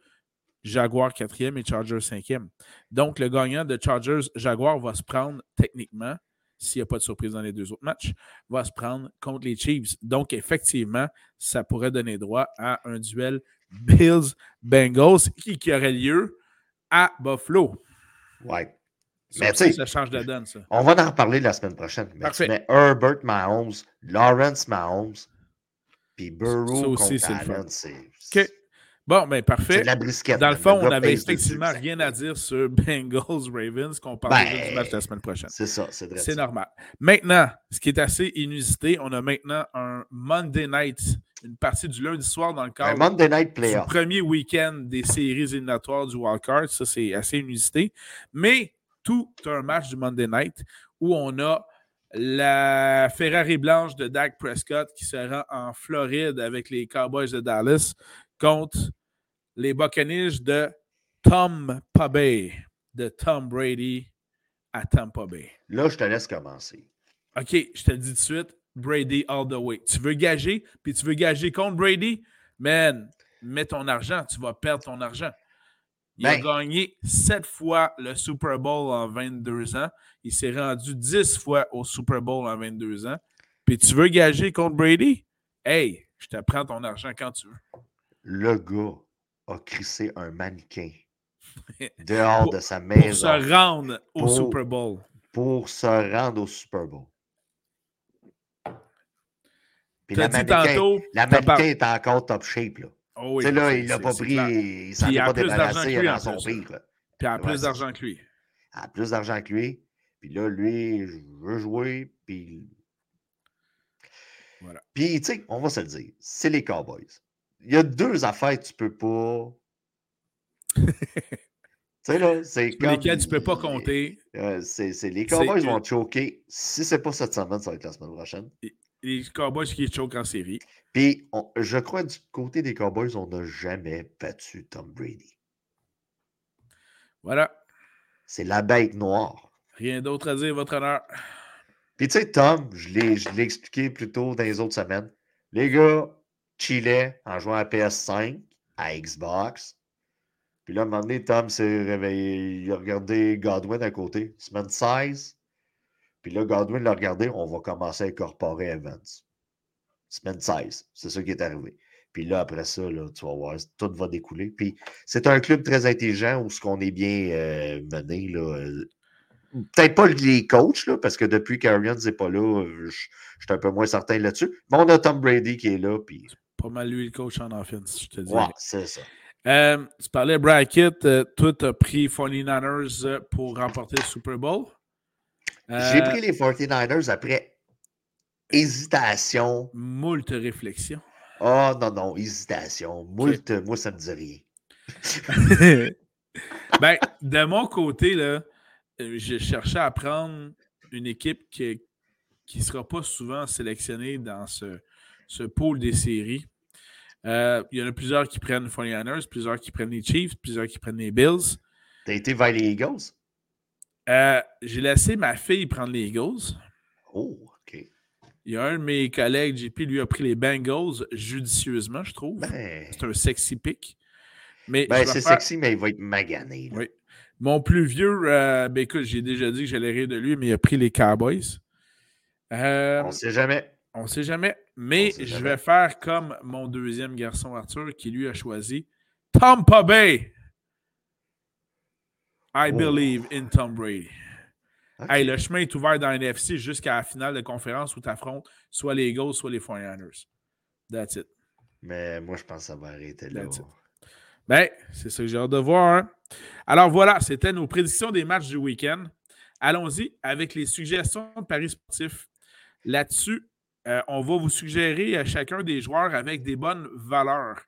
Jaguar quatrième et Chargers cinquième. Donc le gagnant de Chargers Jaguar va se prendre techniquement, s'il n'y a pas de surprise dans les deux autres matchs, va se prendre contre les Chiefs. Donc effectivement, ça pourrait donner droit à un duel Bills-Bengals qui, qui aurait lieu à Buffalo. Ouais. Mais ça, ça change de donne, ça. On va en reparler la semaine prochaine. Mais tu mets Herbert Mahomes, Lawrence Mahomes, puis Burrow ça aussi, contre Allen, c'est... Bon, ben parfait. La Dans le fond, on n'avait effectivement rien à dire sur Bengals Ravens qu'on parle ben, du match la semaine prochaine. C'est ça, c'est C'est normal. Maintenant, ce qui est assez inusité, on a maintenant un Monday night, une partie du lundi soir dans le cadre Monday night du premier week-end des séries éliminatoires du wildcard. Ça, c'est assez inusité. Mais tout un match du Monday Night où on a la Ferrari blanche de Dak Prescott qui se rend en Floride avec les Cowboys de Dallas contre les Buccaneers de Tom Bay, de Tom Brady à Tampa Bay. Là, je te laisse commencer. OK, je te le dis tout de suite, Brady all the way. Tu veux gager, puis tu veux gager contre Brady, man, mets ton argent, tu vas perdre ton argent. Il a ben gagné sept fois le Super Bowl en 22 ans. Il s'est rendu 10 fois au Super Bowl en 22 ans. Puis tu veux gager contre Brady? Hey, je te prends ton argent quand tu veux. Le gars a crissé un mannequin dehors de sa maison. Pour se rendre au Super Bowl. Pour se rendre au Super Bowl. Puis la mannequin, la mannequin est encore top shape. Là. Oh oui, là, il l'a pas pris, il s'en est pas débarrassé dans son pire. Puis il a plus d'argent que lui. Il a plus d'argent que lui. Puis là, lui, je veux jouer. Puis. Voilà. Puis, tu sais, on va se le dire, c'est les Cowboys. Il y a deux affaires que tu peux pas. tu sais, là, c'est comme. Lesquelles tu peux pas compter. Euh, c'est les Cowboys vont choquer. Si c'est pas cette semaine, ça va être la semaine prochaine les Cowboys qui choquent en série. Puis, je crois du côté des Cowboys, on n'a jamais battu Tom Brady. Voilà. C'est la bête noire. Rien d'autre à dire, votre honneur. Puis, tu sais, Tom, je l'ai expliqué plus tôt dans les autres semaines. Les gars chillaient en jouant à PS5, à Xbox. Puis là, à un moment donné, Tom s'est réveillé. Il a regardé Godwin à côté. Semaine 16, puis là, Godwin l'a regardé, on va commencer à incorporer Evans. Semaine 16, c'est ça qui est arrivé. Puis là, après ça, là, tu vas voir, tout va découler. Puis c'est un club très intelligent où ce qu'on est bien euh, mené. Là, euh, peut-être pas les coachs, là, parce que depuis qu'Arians n'est pas là, je, suis un peu moins certain là-dessus. Mais on a Tom Brady qui est là. Puis... Pas mal lui le coach en offense, je te dis. Ouais, c'est ça. Euh, tu parlais bracket, toi, tu as pris 49ers pour remporter le Super Bowl. J'ai pris les 49ers après hésitation. Moult réflexion. Oh non, non, hésitation. Moult, moi, ça ne me dit rien. ben, de mon côté, là, euh, je cherchais à prendre une équipe qui ne sera pas souvent sélectionnée dans ce, ce pôle des séries. Euh, il y en a plusieurs qui prennent les 49ers, plusieurs qui prennent les Chiefs, plusieurs qui prennent les Bills. T'as été vers les Eagles? Euh, j'ai laissé ma fille prendre les Eagles. Oh, OK. Il y a un de mes collègues, JP, lui a pris les Bengals judicieusement, je trouve. Ben. C'est un sexy pick. Ben, c'est sexy, mais il va être magané. Oui. Mon plus vieux, euh, ben écoute, j'ai déjà dit que j'allais rire de lui, mais il a pris les Cowboys. Euh, on ne sait jamais. On ne sait jamais. Mais je vais faire comme mon deuxième garçon Arthur qui lui a choisi Tampa Bay. I believe in Tom Brady. Hey, le chemin est ouvert dans NFC jusqu'à la finale de conférence où tu affrontes soit les Eagles, soit les 49ers. That's it. Mais moi, je pense que ça va arrêter là. Ben, c'est ça que j'ai hâte de voir. Hein. Alors voilà, c'était nos prédictions des matchs du week-end. Allons-y avec les suggestions de paris sportifs. Là-dessus, on va vous suggérer à chacun des joueurs avec des bonnes valeurs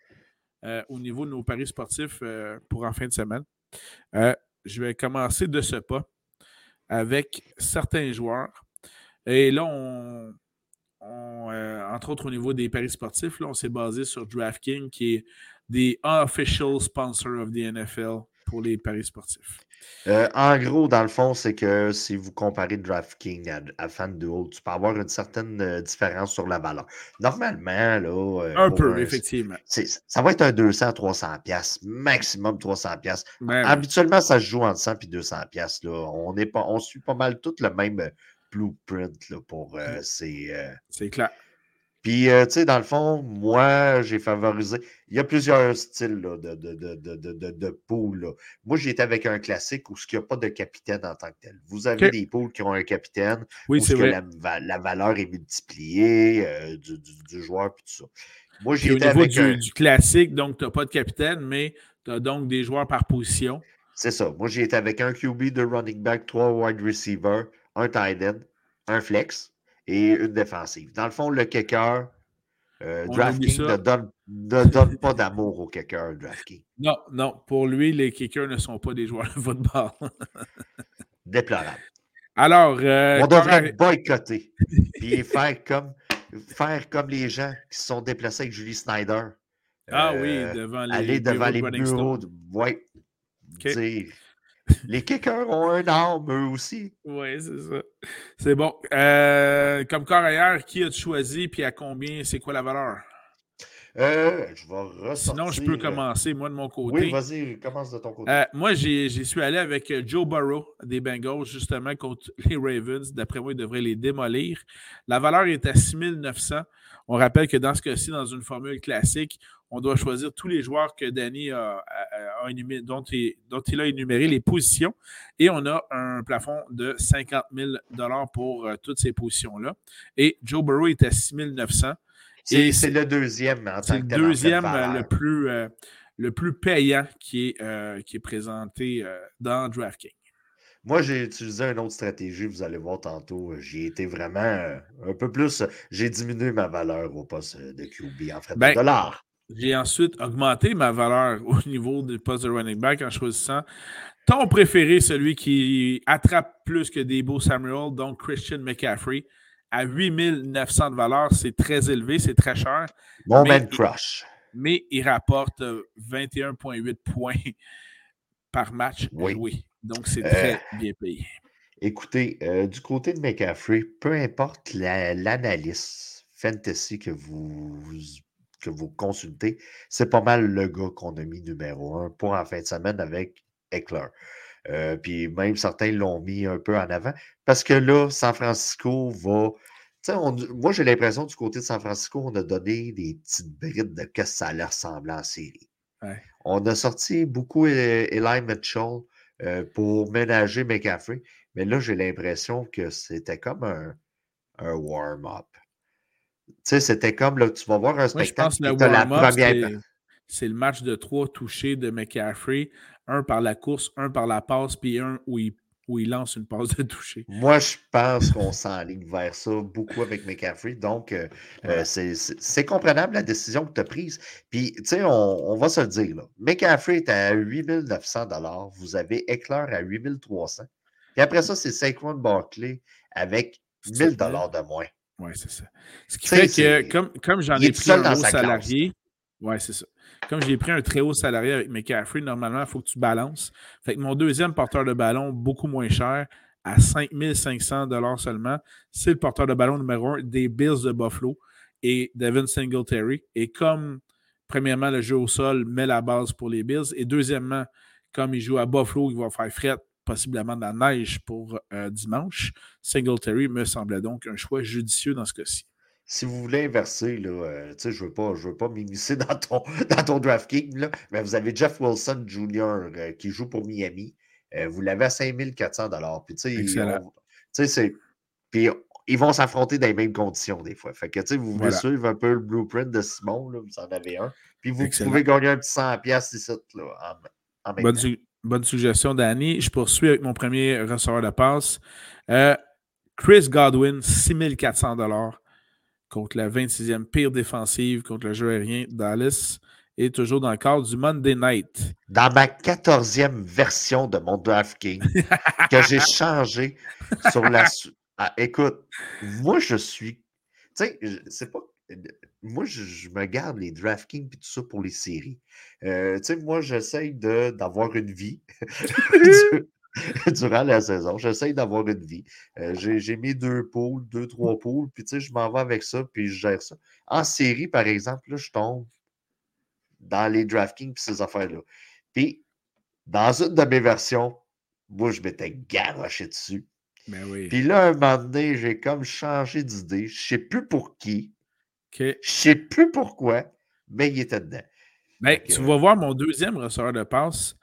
au niveau de nos paris sportifs pour en fin de semaine. Je vais commencer de ce pas avec certains joueurs. Et là, on, entre autres au niveau des paris sportifs, là, on s'est basé sur DraftKings, qui est the official sponsor of the NFL pour les paris sportifs. Euh, en gros, dans le fond, c'est que si vous comparez DraftKings à, à FanDuel, tu peux avoir une certaine euh, différence sur la valeur. Normalement, là. Euh, un peu, effectivement. Ça va être un 200 à 300 pièces, maximum 300 pièces. Ben Habituellement, ça se joue entre 100 et 200 pièces. On, on suit pas mal tout le même blueprint là, pour ces. c'est clair. Puis, tu sais, dans le fond, moi, j'ai favorisé. Il y a plusieurs styles de, de, de, de, de pool. Moi, j'étais avec un classique où il n'y a pas de capitaine en tant que tel. Vous avez des pools qui ont un capitaine, oui, où que la, la, valeur est multipliée euh, du, du, joueur et tout ça. Moi, j'étais avec du, un... du classique, donc tu n'as pas de capitaine, mais tu as donc des joueurs par position. C'est ça. Moi, j'ai été avec un QB, deux running back, trois wide receivers, un tight end, un flex et une défensive. Dans le fond, le kicker, euh, DraftKings ne donne, ne donne pas d'amour au kicker, DraftKings. Non, non. Pour lui, les kickers ne sont pas des joueurs de football. Déplorable. Alors. Euh, On devrait boycotter. puis faire comme, faire comme les gens qui se sont déplacés avec Julie Snyder. Ah oui, euh, devant les, aller devant les bureaux. De, ouais. Les kickers ont un arme, eux aussi. Oui, c'est ça. C'est bon. Euh, comme corps ailleurs, qui as-tu choisi puis à combien? C'est quoi la valeur? Euh, je vais ressortir. Sinon, je peux commencer, moi, de mon côté. Oui, vas-y, commence de ton côté. Euh, moi, j'y suis allé avec Joe Burrow des Bengals, justement, contre les Ravens. D'après moi, il devrait les démolir. La valeur est à 6900. On rappelle que dans ce cas-ci, dans une formule classique, on doit choisir tous les joueurs que Danny a, énuméré, dont, il, a énuméré les positions. Et on a un plafond de 50 000 pour euh, toutes ces positions-là. Et Joe Burrow est à 6 900. C'est le deuxième en C'est le deuxième euh, le plus, euh, le plus payant qui est, qui est présenté dans DraftKings. Moi, j'ai utilisé une autre stratégie, vous allez voir tantôt. J'ai été vraiment un peu plus. J'ai diminué ma valeur au poste de QB en fait ben, de dollars. J'ai ensuite augmenté ma valeur au niveau du poste de running back en choisissant ton préféré, celui qui attrape plus que des beaux Samuel, donc Christian McCaffrey. À 8900 de valeur, c'est très élevé, c'est très cher. Mon man crush. Mais il rapporte 21,8 points par match oui. Donc, c'est très euh, bien payé. Écoutez, euh, du côté de McCaffrey, peu importe l'analyse fantasy que vous que vous consultez, c'est pas mal le gars qu'on a mis numéro un pour en fin de semaine avec Eckler. Euh, puis même certains l'ont mis un peu en avant parce que là, San Francisco va. moi, j'ai l'impression du côté de San Francisco, on a donné des petites brides de ce que ça allait ressembler en série. On a sorti beaucoup Eli Mitchell euh, pour ménager McCaffrey, mais là, j'ai l'impression que c'était comme un, un warm-up. Tu sais, c'était comme, là, tu vas voir un spectacle. Moi, je pense la première... c'est le match de trois touchés de McCaffrey. Un par la course, un par la passe, puis un où il, où il lance une passe de toucher. Moi, je pense qu'on s'enligne vers ça beaucoup avec McCaffrey. Donc, euh, euh, c'est comprenable la décision que tu as prise. Puis, tu sais, on, va se le dire. Là. McCaffrey est à 8900 Vous avez Eclair à 8300 Puis après ça, c'est Saquon Barkley avec 1000 de moins. Oui, c'est ça. Ce qui fait que, comme, comme j'en ai pris un haut salarié, ouais, c'est ça. Comme j'ai pris un très haut salarié avec McCaffrey, normalement, il faut que tu balances. Fait que mon deuxième porteur de ballon, beaucoup moins cher, à 5500 seulement, c'est le porteur de ballon numéro un des Bills de Buffalo et Devin Singletary. Et comme, premièrement, le jeu au sol met la base pour les Bills, et deuxièmement, comme il joue à Buffalo, il va faire fret possiblement de la neige pour euh, dimanche. Singletary me semblait donc un choix judicieux dans ce cas-ci. Si vous voulez inverser, là, euh, je ne veux pas, je veux pas m'immiscer dans ton, dans ton DraftKings, mais vous avez Jeff Wilson Jr. Euh, qui joue pour Miami. vous l'avez à 5400 Puis, tu sais, Puis, ils vont s'affronter dans les mêmes conditions des fois. Fait que, vous voulez suivre un peu le blueprint de Simon, là, vous en avez un. Puis, vous pouvez gagner un petit 100$ ici, là, en, en même temps. Bonne suggestion, Danny. Je poursuis avec mon premier receveur de passe. Euh, Chris Godwin, 6400 contre la 26e pire défensive contre le jeu aérien. Dallas est toujours dans le cadre du Monday Night. Dans ma 14e version de mon DraftKings, que j'ai changé sur la. Ah, écoute, moi, je suis. Tu sais, c'est pas. Moi, je, me garde les DraftKings et tout ça pour les séries. Euh, tu sais, moi, j'essaye d'avoir une vie. durant la saison. J'essaye d'avoir une vie. Euh, j'ai mis deux poules, deux, trois poules, puis tu sais, je m'en vais avec ça, puis je gère ça. En série, par exemple, là, je tombe dans les DraftKings puis ces affaires-là. Puis, dans une de mes versions, moi, je m'étais garoché dessus. Ben oui. Puis là, un moment donné, j'ai comme changé d'idée. Je ne sais plus pour qui. Je ne sais plus pourquoi, mais il était dedans. Ben, tu vas voir mon deuxième receveur de passe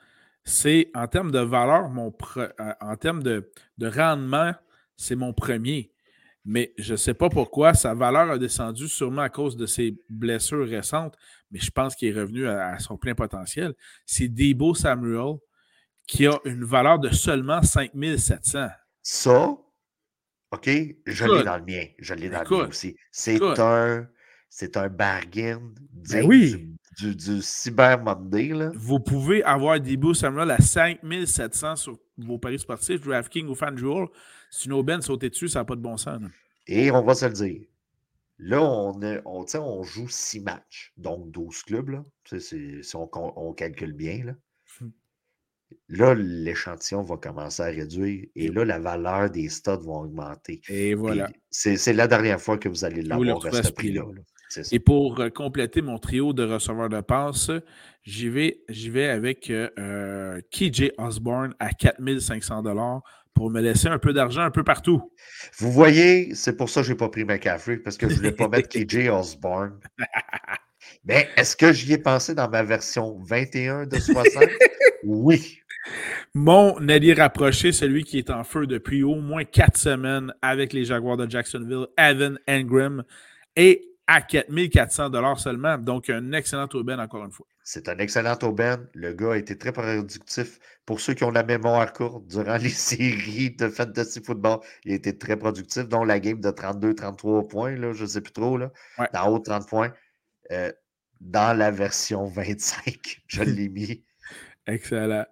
c'est en termes de valeur, mon euh, en termes de, rendement, c'est mon premier. Mais je ne sais pas pourquoi sa valeur a descendu, sûrement à cause de ses blessures récentes, mais je pense qu'il est revenu à, son plein potentiel. C'est Debo Samuel qui a une valeur de seulement 5700. Ça, OK, je l'ai dans le mien. Je l'ai dans le mien aussi. C'est un, c'est un bargain ben oui du, du Cyber Monday. Là. Vous pouvez avoir des boosts à 5700 sur vos paris sportifs, DraftKings ou FanDuel. C'est une aubaine, sauter dessus, ça n'a pas de bon sens. Et on va se le dire. Là, on, on, on joue 6 matchs, donc 12 clubs. Là. Si on, on, calcule bien. Là, hum. là l'échantillon va commencer à réduire et là, la valeur des stocks va augmenter. Et voilà. C'est la dernière fois que vous allez l'avoir à ce prix-là. là et pour euh, compléter mon trio de receveurs de passe, j'y vais, vais avec euh, KJ Osborne à 4500 pour me laisser un peu d'argent un peu partout. Vous voyez, c'est pour ça que je n'ai pas pris McCaffrey, parce que je ne voulais pas mettre KJ Osborne. Mais est-ce que j'y ai pensé dans ma version 21 de 60? oui. Mon allié rapproché, celui qui est en feu depuis au moins quatre semaines avec les Jaguars de Jacksonville, Evan Engram, est à 4400 dollars seulement. Donc, un excellent aubaine, encore une fois. C'est un excellent aubaine. Le gars a été très productif. Pour ceux qui ont la mémoire courte, durant les séries de fantasy football, il a été très productif. Dont la game de 32-33 points, là, je ne sais plus trop, là, dans haut 30 points. Euh, dans la version 25, je l'ai mis. Excellent.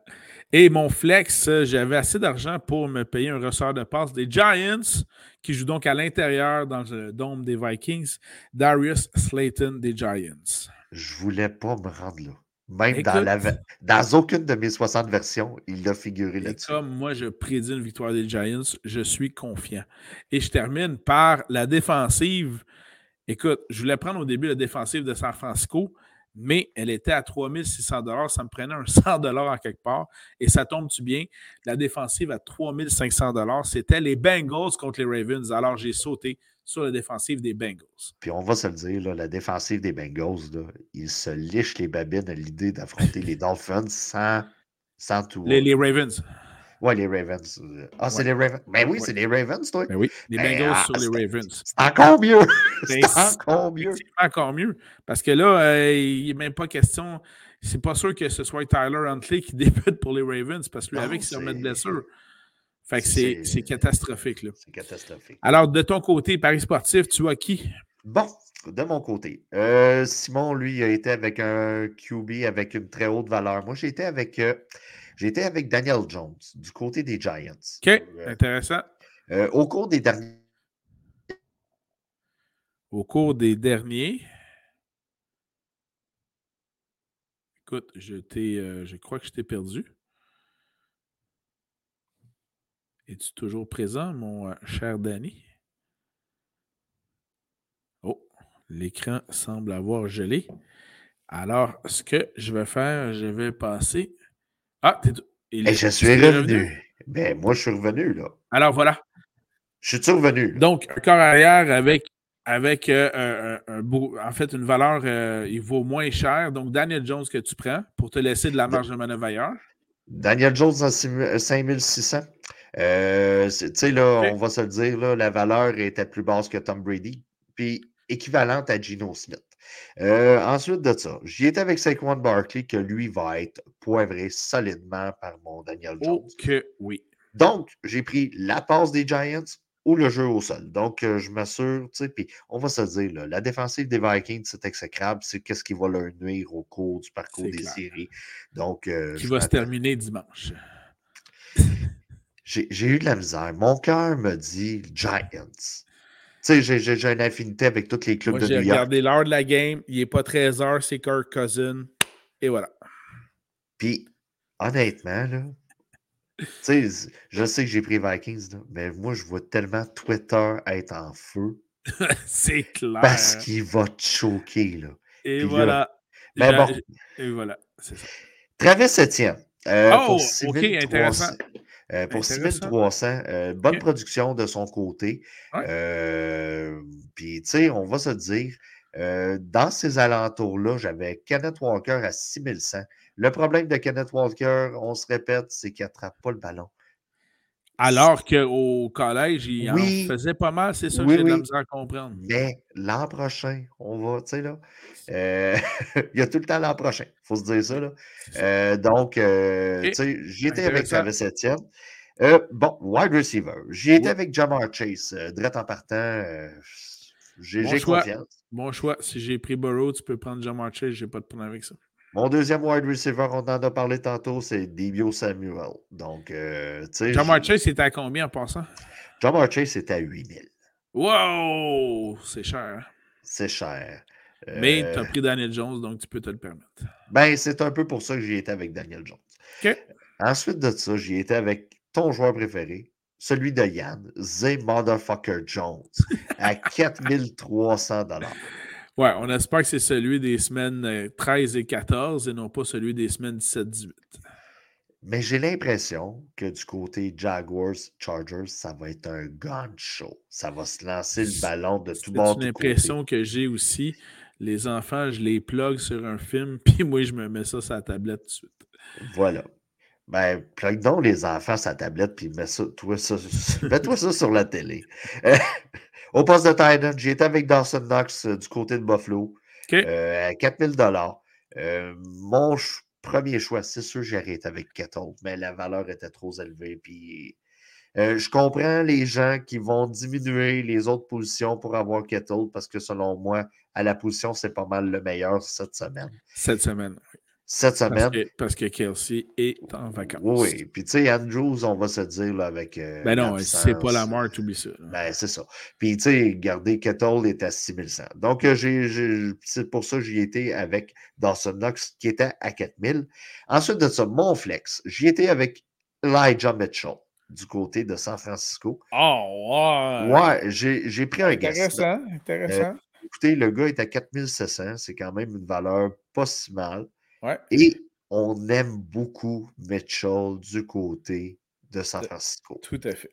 Et mon flex, j'avais assez d'argent pour me payer un ressort de passe des Giants, qui joue donc à l'intérieur dans le dôme des Vikings, Darius Slayton des Giants. Je voulais pas me rendre là. Même dans, la, dans aucune de mes 60 versions, il a figuré là-dessus. Comme moi, je prédis une victoire des Giants, je suis confiant. Et je termine par la défensive. Écoute, je voulais prendre au début la défensive de San Francisco mais elle était à 3600 Ça me prenait un 100 en quelque part. Et ça tombe-tu bien? La défensive à 3500 c'était les Bengals contre les Ravens. Alors, j'ai sauté sur la défensive des Bengals. Puis on va se le dire, la défensive des Bengals, ils se lichent les babines à l'idée d'affronter les Dolphins sans, sans tout. les Ravens. Ouais, les Ravens. Ah, c'est les Ravens. Ben oui, c'est les Ravens, toi. Ben oui, les ben, Bengals ah, sur les Ravens. C'est encore mieux. c'est encore mieux. C'est encore mieux. Parce que là, euh, il n'est même pas question. C'est pas sûr que ce soit Tyler Huntley qui débute pour les Ravens parce que lui, avec, il se remet de blessure. Fait que c'est catastrophique. là. C'est catastrophique. Alors, de ton côté, Paris sportif, tu as qui? Bon, de mon côté. Euh, Simon, lui, a été avec un QB avec une très haute valeur. Moi, j'ai été avec. Euh, J'étais avec Daniel Jones du côté des Giants. OK, euh, intéressant. Euh, au cours des derniers. Au cours des derniers. Écoute, je, euh, je crois que je t'ai perdu. Es-tu toujours présent, mon cher Danny? Oh, l'écran semble avoir gelé. Alors, ce que je vais faire, je vais passer ah, Et je suis revenu. Ben, moi, je suis revenu, là. Alors, voilà. Je suis revenu. Donc, un corps arrière avec, avec euh, un, beau, en fait, une valeur, euh, il vaut moins cher. Donc, Daniel Jones que tu prends pour te laisser de la marge de manœuvre ailleurs. Daniel Jones à 5600. Euh, tu sais, là, on va se le dire, là, la valeur était plus basse que Tom Brady, puis équivalente à Gino Smith. Euh, ensuite de ça, j'y étais avec Saquon Barkley, que lui va être poivré solidement par mon Daniel Jones. Ok, oui. Donc, j'ai pris la passe des Giants ou le jeu au sol. Donc, euh, je m'assure, tu sais, puis on va se dire, la défensive des Vikings, c'est exécrable, c'est qu'est-ce qui va leur nuire au cours du parcours des séries. Donc, euh, qui va se terminer dimanche. J'ai eu de la misère. Mon cœur me dit Giants. Tu sais, j'ai une affinité avec tous les clubs de New York. J'ai regardé l'heure de la game. Il n'est pas 13h, c'est Kirk Cousin. Et voilà. Puis, honnêtement, là, sais, je sais que j'ai pris Vikings, mais moi, je vois tellement Twitter être en feu. c'est clair. Parce qu'il va te choquer, là. Et voilà. mais bon. Et voilà, c'est ça. Travis Etienne. Euh, oh, OK, intéressant. Euh, pour 6300, euh, bonne production de son côté. Euh, puis, tu sais, on va se dire, dans ces alentours-là, j'avais Kenneth Walker à 6100. Le problème de Kenneth Walker, on se répète, c'est qu'il n'attrape pas le ballon. Alors qu'au collège, il en faisait pas mal, c'est ça que j'ai de la misère à comprendre. Mais l'an prochain, on va, tu sais, là, euh, il y a tout le temps l'an prochain, il faut se dire ça, là. Euh, donc, euh, tu sais, j'y étais avec Travis Etienne. bon, wide receiver. J'y étais avec Jamar Chase. Drette en partant, j'ai confiance. Bon choix. Si j'ai pris Burrow, tu peux prendre Jamar Chase, j'ai pas de problème avec ça. Mon deuxième wide receiver, on en a parlé tantôt, c'est Debio Samuel. Donc, euh, tu sais. Jamar Chase, c'était à combien en passant? Jamar Chase, c'était à 8000. Wow! C'est cher. Hein? C'est cher. Mais tu as pris Daniel Jones, donc tu peux te le permettre. Ben, c'est un peu pour ça que j'y étais avec Daniel Jones. OK. Ensuite de ça, j'y étais avec ton joueur préféré, celui de Yann, Z Motherfucker Jones, à 4300 Ouais, on espère que c'est celui des semaines 13 euh, et 14 et non pas celui des semaines 17-18. Mais j'ai l'impression que du côté Jaguars, Chargers, ça va être un gun show. Ça va se lancer le ballon de tout bord. C'est l'impression que j'ai aussi. Les enfants, je les plug sur un film, puis moi, je me mets ça sur la tablette tout de suite. Voilà. Ben, plug donc les enfants sur la tablette, puis mets ça, toi, ça, mets-toi ça sur la télé. Au poste de Titan, j'ai été avec Dawson Knox euh, du côté de Buffalo euh, à 4000 euh, Mon premier choix, c'est sûr, j'ai arrêté avec Kettle, mais la valeur était trop élevée. Puis, je comprends les gens qui vont diminuer les autres positions pour avoir Kettle parce que selon moi, à la position, c'est pas mal le meilleur cette semaine. Cette semaine, oui cette semaine. Parce que, Kelsey est en vacances. Oui, puis tu sais, Andrews, on va se dire là, avec. Euh, ben non, c'est pas la mort, oublies ça. Ben c'est ça. Puis tu sais, regardez, Kettle est à 6100. Donc, euh, c'est pour ça que j'y étais avec Dawson Knox qui était à 4000. Ensuite de ça, mon flex, j'y étais avec Elijah Mitchell du côté de San Francisco. Oh, ouais! Ouais, j'ai pris un gars. Intéressant, intéressant. Euh, écoutez, le gars est à 4700, c'est quand même une valeur pas si mal. Et on aime beaucoup Mitchell du côté de San Francisco. Tout à fait.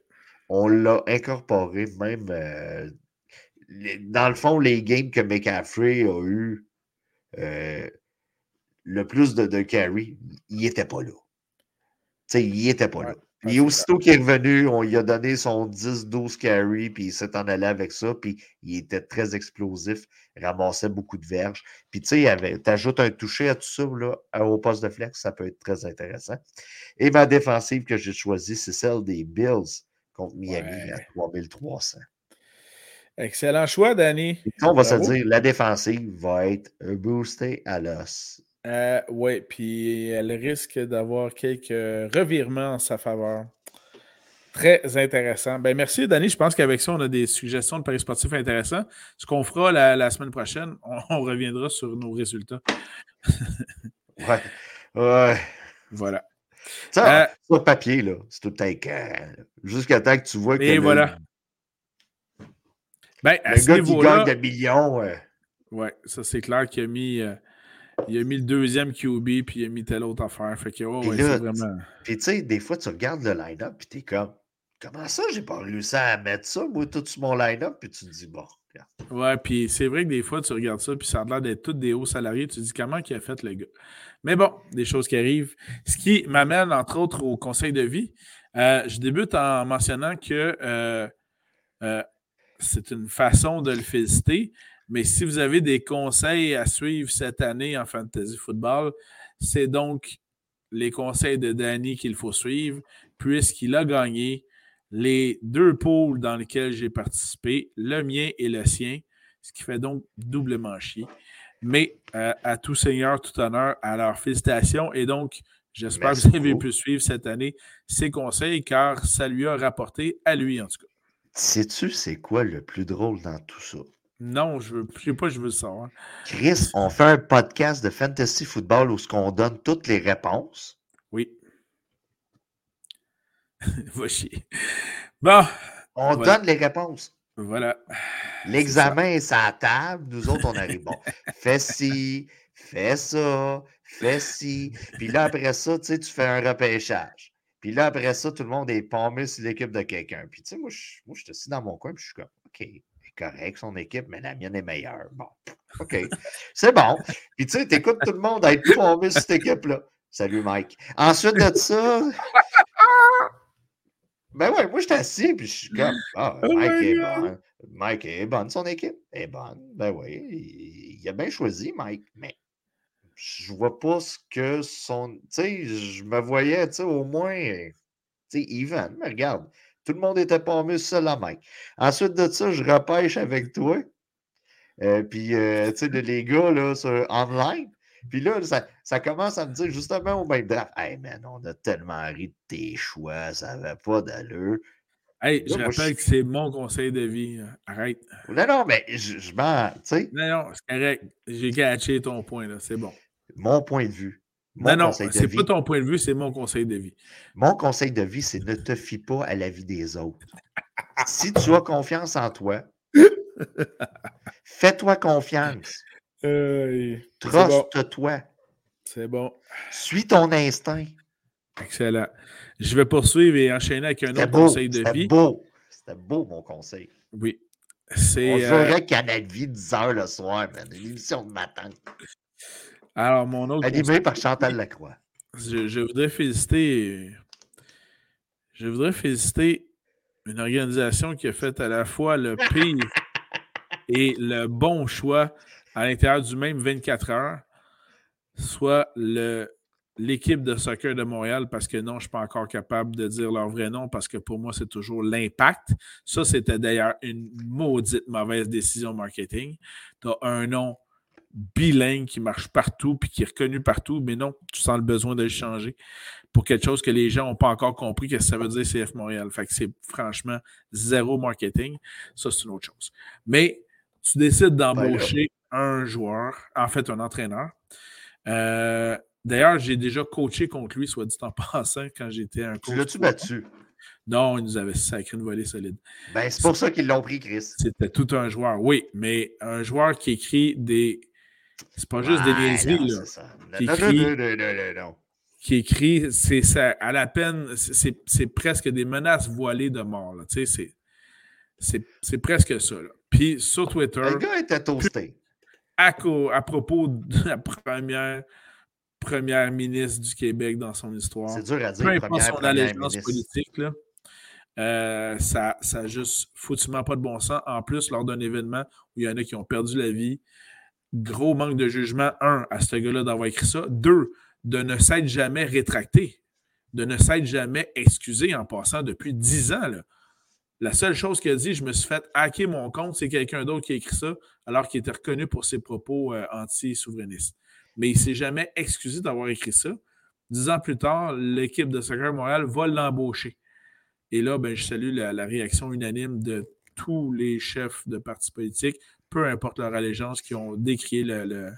On l'a incorporé même euh, dans le fond, les games que McCaffrey a eu euh, le plus de, de carry, il n'était pas là. Il n'était pas là. Et aussitôt qu'il est revenu, on lui a donné son 10-12 carry, puis il s'est en allé avec ça, puis il était très explosif, ramassait beaucoup de verges. Puis tu sais, tu ajoutes un toucher à tout ça là, au poste de flex, ça peut être très intéressant. Et ma défensive que j'ai choisie, c'est celle des Bills contre Miami à 3300. Excellent choix, Danny. on va se dire, la défensive va être boostée à l'os. Euh, oui, puis elle risque d'avoir quelques revirements en sa faveur. Très intéressant. Ben, merci, Danny. Je pense qu'avec ça, on a des suggestions de paris sportifs intéressants. Ce qu'on fera la, semaine prochaine, on, reviendra sur nos résultats. ouais. Ouais. Voilà. Ça, euh, sur papier, là, c'est tout un Jusqu'à temps que tu vois que. Et voilà. Ben, le gars qui gagne des millions. Oui, ouais, ça, c'est clair qu'il a mis. Il a mis le deuxième QB, puis il a mis telle autre affaire. Fait que, oh, ouais, c'est vraiment. Puis, tu sais, des fois, tu regardes le line-up, puis t'es comme, comment ça, j'ai pas réussi à mettre ça, moi, tout sur mon line-up, puis tu te dis, bon. Ouais, puis c'est vrai que des fois, tu regardes ça, puis ça a l'air d'être tous des hauts salariés. Tu te dis, comment il a fait le gars? Mais bon, des choses qui arrivent. Ce qui m'amène, entre autres, au conseil de vie. Euh, je débute en mentionnant que euh, euh, c'est une façon de le féliciter. Mais si vous avez des conseils à suivre cette année en fantasy football, c'est donc les conseils de Danny qu'il faut suivre, puisqu'il a gagné les deux pôles dans lesquels j'ai participé, le mien et le sien, ce qui fait donc doublement chier. Mais euh, à tout seigneur, tout honneur, alors félicitations. Et donc, j'espère que vous avez pu suivre cette année ses conseils, car ça lui a rapporté à lui, en tout cas. Sais-tu, c'est quoi le plus drôle dans tout ça? Non, je ne sais pas, je veux savoir. Chris, on fait un podcast de fantasy football où on donne toutes les réponses. Oui. Va chier. Bon. On donne les réponses. Voilà. L'examen est, à table. Nous autres, on arrive. Bon, fais ci, fais ça, fais ci. Puis là, après ça, tu sais, tu fais un repêchage. Puis là, après ça, tout le monde est pommé sur l'équipe de quelqu'un. Puis tu sais, moi, je, je suis assis dans mon coin, puis je suis comme, OK, correct, son équipe, mais la mienne est meilleure. Bon, OK, c'est bon. Puis tu sais, tu écoutes tout le monde être pommé sur cette équipe-là. Salut, Mike. Ensuite de ça, ben ouais, moi, je suis assis, puis je suis comme, ah, oh Mike est bon. Mike est bonne, son équipe est bonne. Ben oui, il, a bien choisi, Mike, mais je vois pas ce que son. Tu sais, je me voyais, tu sais, au moins, tu sais, even, mais regarde, tout le monde était pas mieux seul à Mike. Ensuite de ça, je repêche avec toi. Euh, puis, euh, tu sais, les gars, là, sur online, puis là, ça, commence à me dire justement au même draft Hey man, on a tellement ri de tes choix, ça n'avait pas d'allure. Hey, je rappelle que c'est mon conseil de vie. Arrête. Non, non, mais je, m'en. Tu sais. Non, non, c'est correct. J'ai catché ton point, là. C'est bon. Mon point de vue. Non, non, c'est pas ton point de vue, c'est mon conseil de vie. Mon conseil de vie, c'est ne te fie pas à la vie des autres. si tu as confiance en toi, fais-toi confiance. Euh, Truste-toi. C'est bon. Suis ton instinct. Excellent. Je vais poursuivre et enchaîner avec un autre conseil de vie. C'était beau. C'était beau, mon conseil. Oui. On euh... Canal Vie 10 h le soir, man. Une émission de matin. Alors, mon autre. Animé par Chantal Lacroix. Je, je, voudrais féliciter. Je voudrais féliciter une organisation qui a fait à la fois le pire et le bon choix à l'intérieur du même 24 heures, soit l'équipe de soccer de Montréal, parce que non, je ne suis pas encore capable de dire leur vrai nom, parce que pour moi, c'est toujours l'impact. Ça, c'était d'ailleurs une maudite mauvaise décision marketing. Tu as un nom bilingue qui marche partout puis qui est reconnu partout, mais non, tu sens le besoin de le changer pour quelque chose que les gens n'ont pas encore compris que ça veut dire CF Montréal. Fait que c'est franchement zéro marketing. Ça, c'est une autre chose. Mais tu décides d'embaucher un joueur, en fait un entraîneur. Euh, d'ailleurs, j'ai déjà coaché contre lui, soit dit en passant, quand j'étais un coach. Tu l'as-tu battu? Non, il nous avait sacré une volée solide. Ben, c'est pour ça qu'ils l'ont pris, Chris. C'était tout un joueur, oui, mais un joueur qui écrit des. C'est pas juste des niaiseries, là. Qui écrit, qui écrit, c'est ça, à la peine, c'est presque des menaces voilées de mort, là. Tu sais, c'est presque ça, là. Puis sur Twitter. Le gars était toasté à, à, propos de la première, première ministre du Québec dans son histoire. C'est dur à dire. Peu importe son allégeance politique, là, euh, ça n'a juste foutument pas de bon sens. En plus, lors d'un événement où il y en a qui ont perdu la vie, gros manque de jugement, un, à ce gars-là d'avoir écrit ça. Deux, de ne s'être jamais rétracté, de ne s'être jamais excusé en passant depuis dix ans. La seule chose qu'il a dit, je me suis fait hacker mon compte, c'est quelqu'un d'autre qui a écrit ça, alors qu'il était reconnu pour ses propos euh, anti-souverainistes. Mais il ne s'est jamais excusé d'avoir écrit ça. Dix ans plus tard, l'équipe de Soccer Montréal va l'embaucher. Et là, ben, je salue la, réaction unanime de tous les chefs de partis politiques, peu importe leur allégeance, qui ont décrié le,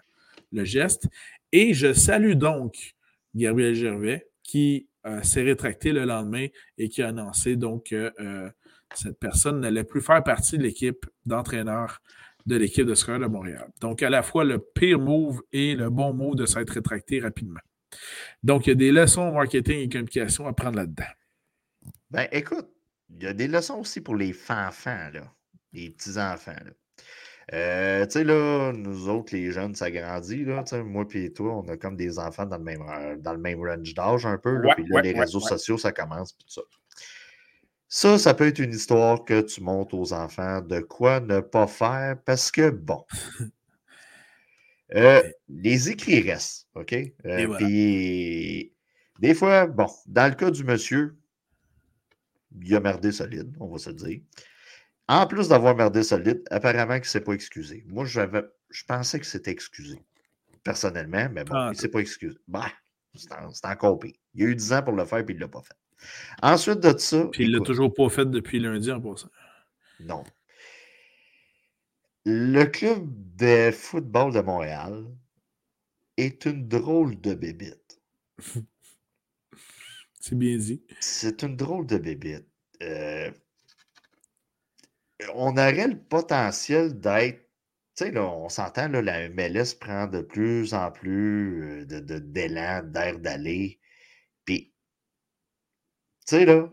geste. Et je salue donc Gabriel Gervais, qui euh, s'est rétracté le lendemain et qui a annoncé donc euh, cette personne n'allait plus faire partie de l'équipe d'entraîneurs de l'équipe de soccer de Montréal. Donc, à la fois le pire move et le bon move de s'être rétracté rapidement. Donc, il y a des leçons marketing et communication à prendre là-dedans. Ben, écoute, il y a des leçons aussi pour les fanfans, là, les petits-enfants. Euh, tu sais, là, nous autres, les jeunes, ça grandit. Là, moi et toi, on a comme des enfants dans le même, euh, dans le même range d'âge un peu. Là, puis là, les réseaux sociaux, ça commence. Puis ça. Ça, ça peut être une histoire que tu montres aux enfants de quoi ne pas faire parce que, bon, euh, les écrits restent, OK? Euh, puis, des fois, bon, dans le cas du monsieur, il a merdé solide, on va se dire. En plus d'avoir merdé solide, apparemment qu'il ne s'est pas excusé. Moi, j'avais, je pensais que c'était excusé, personnellement, mais bon, ah, il ne s'est pas excusé. Bah, c'est encore pire. Il a eu 10 ans pour le faire, puis il ne l'a pas fait. Ensuite de ça. Puis il ne l'a toujours pas fait depuis lundi en passant. Non. Le club de football de Montréal est une drôle de bébite. C'est bien dit. C'est une drôle de bébite. Euh, on aurait le potentiel d'être. Tu sais, là, on s'entend, la MLS prend de plus en plus euh, de, d'élan, d'air d'aller. Puis, tu sais, là,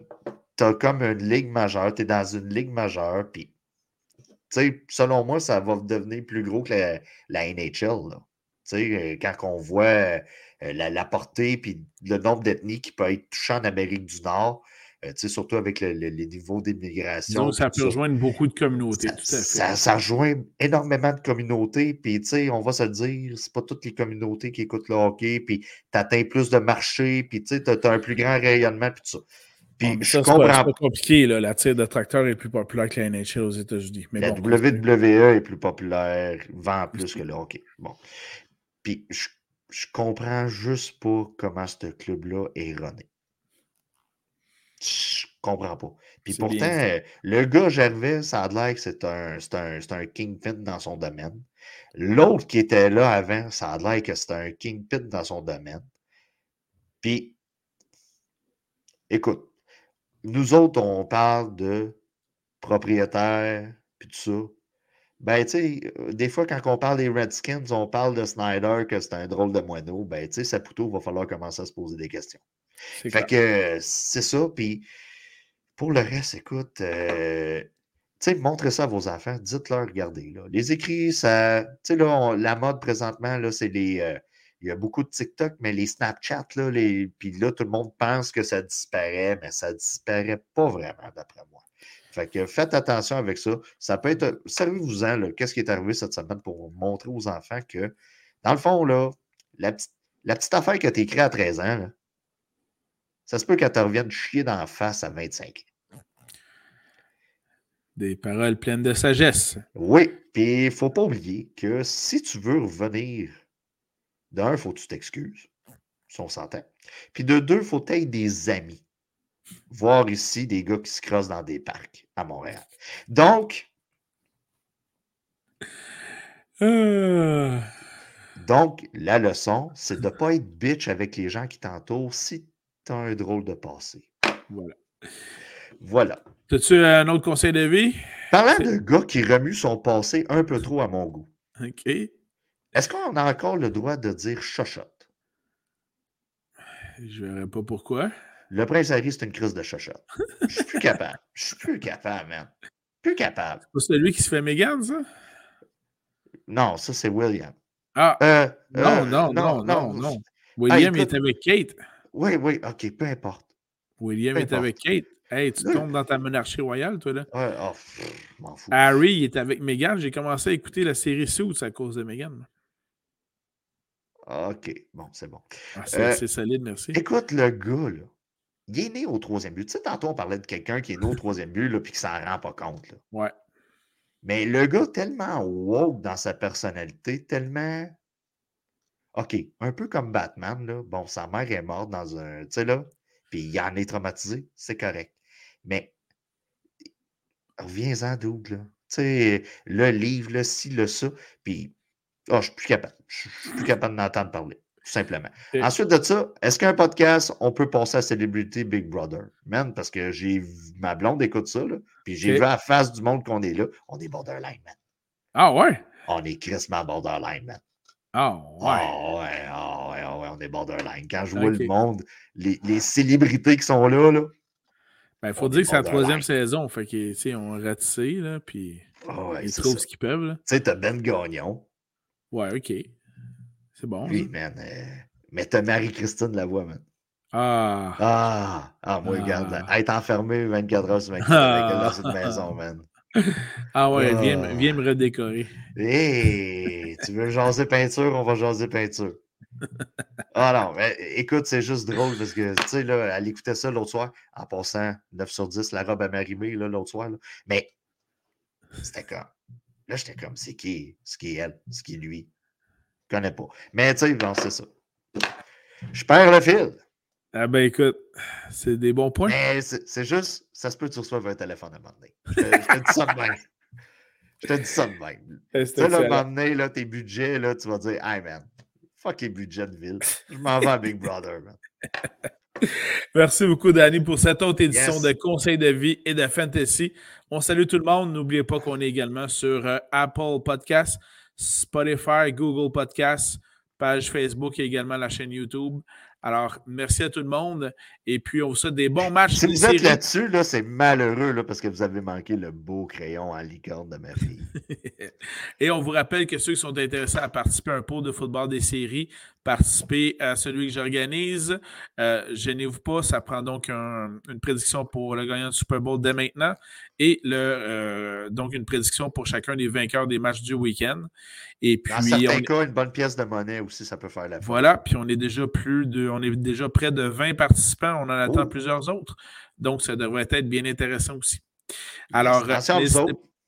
tu as comme une ligue majeure, tu es dans une ligue majeure, puis, tu sais, selon moi, ça va devenir plus gros que la, NHL, là. Tu sais, euh, quand on voit euh, la, portée puis le nombre d'ethnies qui peut être touché en Amérique du Nord, euh, surtout avec les niveaux d'immigration. Donc, ça peut rejoindre beaucoup de communautés. Ça, rejoint énormément de communautés. Puis, tu sais, on va se le dire, c'est pas toutes les communautés qui écoutent le hockey. Puis, tu atteins plus de marchés. Puis, tu sais, as, un plus grand rayonnement. Puis, tout ça. Puis, je comprends. C'est pas compliqué. Là. La tire de tracteur est plus populaire que la NHL aux États-Unis. La WWE est plus populaire, vend plus que le hockey. Bon. Puis, je, je comprends juste pas comment ce club-là est erroné. Je comprends pas. Puis pourtant, le gars Gervais, ça a l'air que c'est un, un, un kingpin dans son domaine. L'autre qui était là avant, ça a l'air que c'est un kingpin dans son domaine. Puis, écoute, nous autres, on parle de propriétaires, puis tout ça. Ben, tu sais, euh, des fois, quand on parle des Redskins, on parle de Snyder, que c'est un drôle de moineau. Ben, tu sais, Saputo, va falloir commencer à se poser des questions. Fait que c'est ça. Puis pour le reste, écoute, euh, montrez ça à vos enfants. Dites-leur, regardez. Là. Les écrits, ça. Tu sais, là, la mode présentement, là, c'est les. Euh, il y a beaucoup de TikTok, mais les Snapchat, là, les, puis là, tout le monde pense que ça disparaît, mais ça disparaît pas vraiment, d'après moi. Fait que faites attention avec ça. Ça peut être. Servez-vous-en, qu'est-ce qui est arrivé cette semaine pour montrer aux enfants que, dans le fond, là, la, petite, la petite affaire que tu écrit à 13 ans, ça se peut qu'elle te revienne chier d'en face à 25 Des paroles pleines de sagesse. Oui, puis il ne faut pas oublier que si tu veux revenir, d'un, il faut que tu t'excuses, si on s'entend. Puis de deux, il faut être des amis. Voir ici des gars qui se crossent dans des parcs à Montréal. Donc, euh. donc la leçon, c'est de ne pas être bitch avec les gens qui t'entourent si T'as un drôle de passé. Voilà. Voilà. As-tu un autre conseil de vie? Parlant de gars qui remue son passé un peu trop à mon goût. OK. Est-ce qu'on a encore le droit de dire chochotte? Je verrai pas pourquoi. Le prince Harry, c'est une crise de chochotte. Je suis plus capable. Je suis plus capable, man. Plus capable. C'est celui qui se fait Mégane, ça? Non, ça, c'est William. Ah! Euh, non, euh, non, non, non, non, William est avec Kate. Oui, oui, OK, peu importe. William est avec Kate. Hey, tu tombes dans ta monarchie royale, toi, là? Ouais, oh, m'en fous. Harry il est avec Meghan. J'ai commencé à écouter la série Suits à cause de Meghan. OK, bon, c'est bon. Ah, euh, c'est solide, merci. Écoute, le gars, là, il est né au troisième but. Tu sais, tantôt, on parlait de quelqu'un qui est né au troisième but, là, puis qui s'en rend pas compte. Là. Ouais. Mais le gars, tellement woke dans sa personnalité, tellement OK, un peu comme Batman, là. Bon, sa mère est morte dans un. Tu sais, là. Puis il en est traumatisé, c'est correct. Mais reviens-en, double, là. Tu sais, le livre, le ci, le ça. Puis, oh, je suis plus capable. Je suis plus capable d'entendre parler, tout simplement. Ensuite de ça, est-ce qu'un podcast, on peut passer à Célébrité Big Brother? Man, parce que j'ai ma blonde écoute ça, là. Puis j'ai vu à la face du monde qu'on est là. On est borderline, man. Ah ouais? On est crissement borderline, man. Ah ouais. Ah ouais, ah ouais, ah ouais, on est borderline. Quand je vois le monde, les, les, célébrités qui sont là, là. Ben, il faut dire que c'est la troisième saison. Fait qu'ils ont ratissé, là, puis ah ouais, ils trouvent ce qu'ils peuvent. Tu sais, t'as Ben Gagnon. Ouais, ok. C'est bon. Oui, man. Euh, mais t'as Marie-Christine Lavoie, man. Ah. Ah. Ah, moi, regarde, ah. être enfermé 24 heures sur 24 avec elle dans cette maison, man. Ah ouais, viens, ah. viens, me redécorer. Hé, tu veux jaser peinture, on va jaser peinture. ah non, mais, écoute, c'est juste drôle parce que, tu sais, là, elle écoutait ça l'autre soir, en passant 9 sur 10, la robe à Marimé, l'autre soir. Mais c'était comme. Là, j'étais comme, c'est qui? C'est qui elle? C'est qui lui? Je connais pas. Mais, tu sais, c'est ça. Je perds le fil. Ah ben écoute, c'est des bons points. Mais c'est juste, ça se peut que tu reçoives un téléphone à un moment donné. Je, te dis ça de même. Je te dis ça de même. Tu sais, là, à un moment donné, là, tes budgets, là, tu vas dire, hey man, fuck les budgets de ville. Je m'en vais à Big Brother, man. Merci beaucoup, Danny, pour cette autre édition de Conseil de vie et de Fantasy. On salue tout le monde. N'oubliez pas qu'on est également sur euh, Apple Podcasts, Spotify, Google Podcasts, page Facebook et également la chaîne YouTube. Alors, merci à tout le monde. Et puis, on vous souhaite des bons matchs. Si vous êtes là-dessus, là, c'est malheureux là, parce que vous avez manqué le beau crayon à licorne de ma fille. Et on vous rappelle que ceux qui sont intéressés à participer à un pot de football des séries, participez à celui que j'organise. Euh, gênez-vous pas, ça prend donc une prédiction pour le gagnant du Super Bowl dès maintenant et le, euh, donc une prédiction pour chacun des vainqueurs des matchs du week-end. Et puis, Dans certains cas, une bonne pièce de monnaie aussi, ça peut faire la Voilà, puis on est déjà plus de, on est déjà près de 20 participants, on en attend plusieurs autres. Donc, ça devrait être bien intéressant aussi. Alors,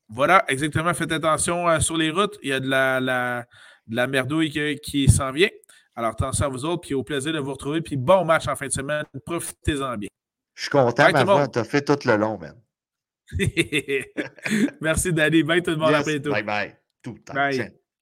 voilà, exactement, faites attention euh, sur les routes, il y a de la, la, de la merdouille qui s'en vient. Alors, attention à vous autres, puis au plaisir de vous retrouver. Puis bon match en fin de semaine. Profitez-en bien. Je suis content, ma voix, tu as fait tout le long, man. Merci, Danny. Bye tout le monde. à bientôt. Bye bye. Tout le temps. Bye.